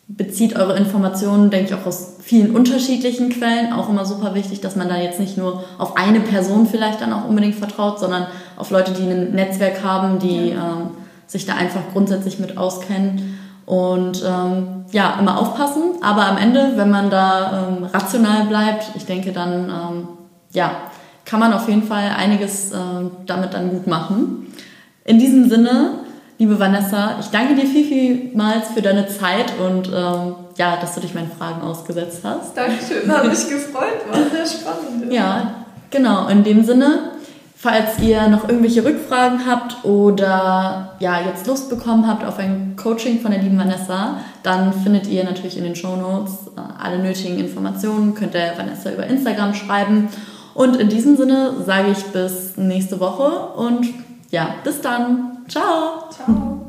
bezieht eure Informationen, denke ich, auch aus vielen unterschiedlichen Quellen. Auch immer super wichtig, dass man da jetzt nicht nur auf eine Person vielleicht dann auch unbedingt vertraut, sondern auf Leute, die ein Netzwerk haben, die ja. ähm, sich da einfach grundsätzlich mit auskennen. Und ähm, ja, immer aufpassen. Aber am Ende, wenn man da ähm, rational bleibt, ich denke, dann ähm, ja, kann man auf jeden Fall einiges äh, damit dann gut machen. In diesem Sinne Liebe Vanessa, ich danke dir viel, vielmals für deine Zeit und ähm, ja, dass du dich meinen Fragen ausgesetzt hast.
Dankeschön, hat mich gefreut, war sehr spannend.
Ja, genau. In dem Sinne, falls ihr noch irgendwelche Rückfragen habt oder ja, jetzt Lust bekommen habt auf ein Coaching von der lieben Vanessa, dann findet ihr natürlich in den Show Notes äh, alle nötigen Informationen, könnt ihr Vanessa über Instagram schreiben. Und in diesem Sinne sage ich bis nächste Woche und ja, bis dann. Ciao.
Ciao.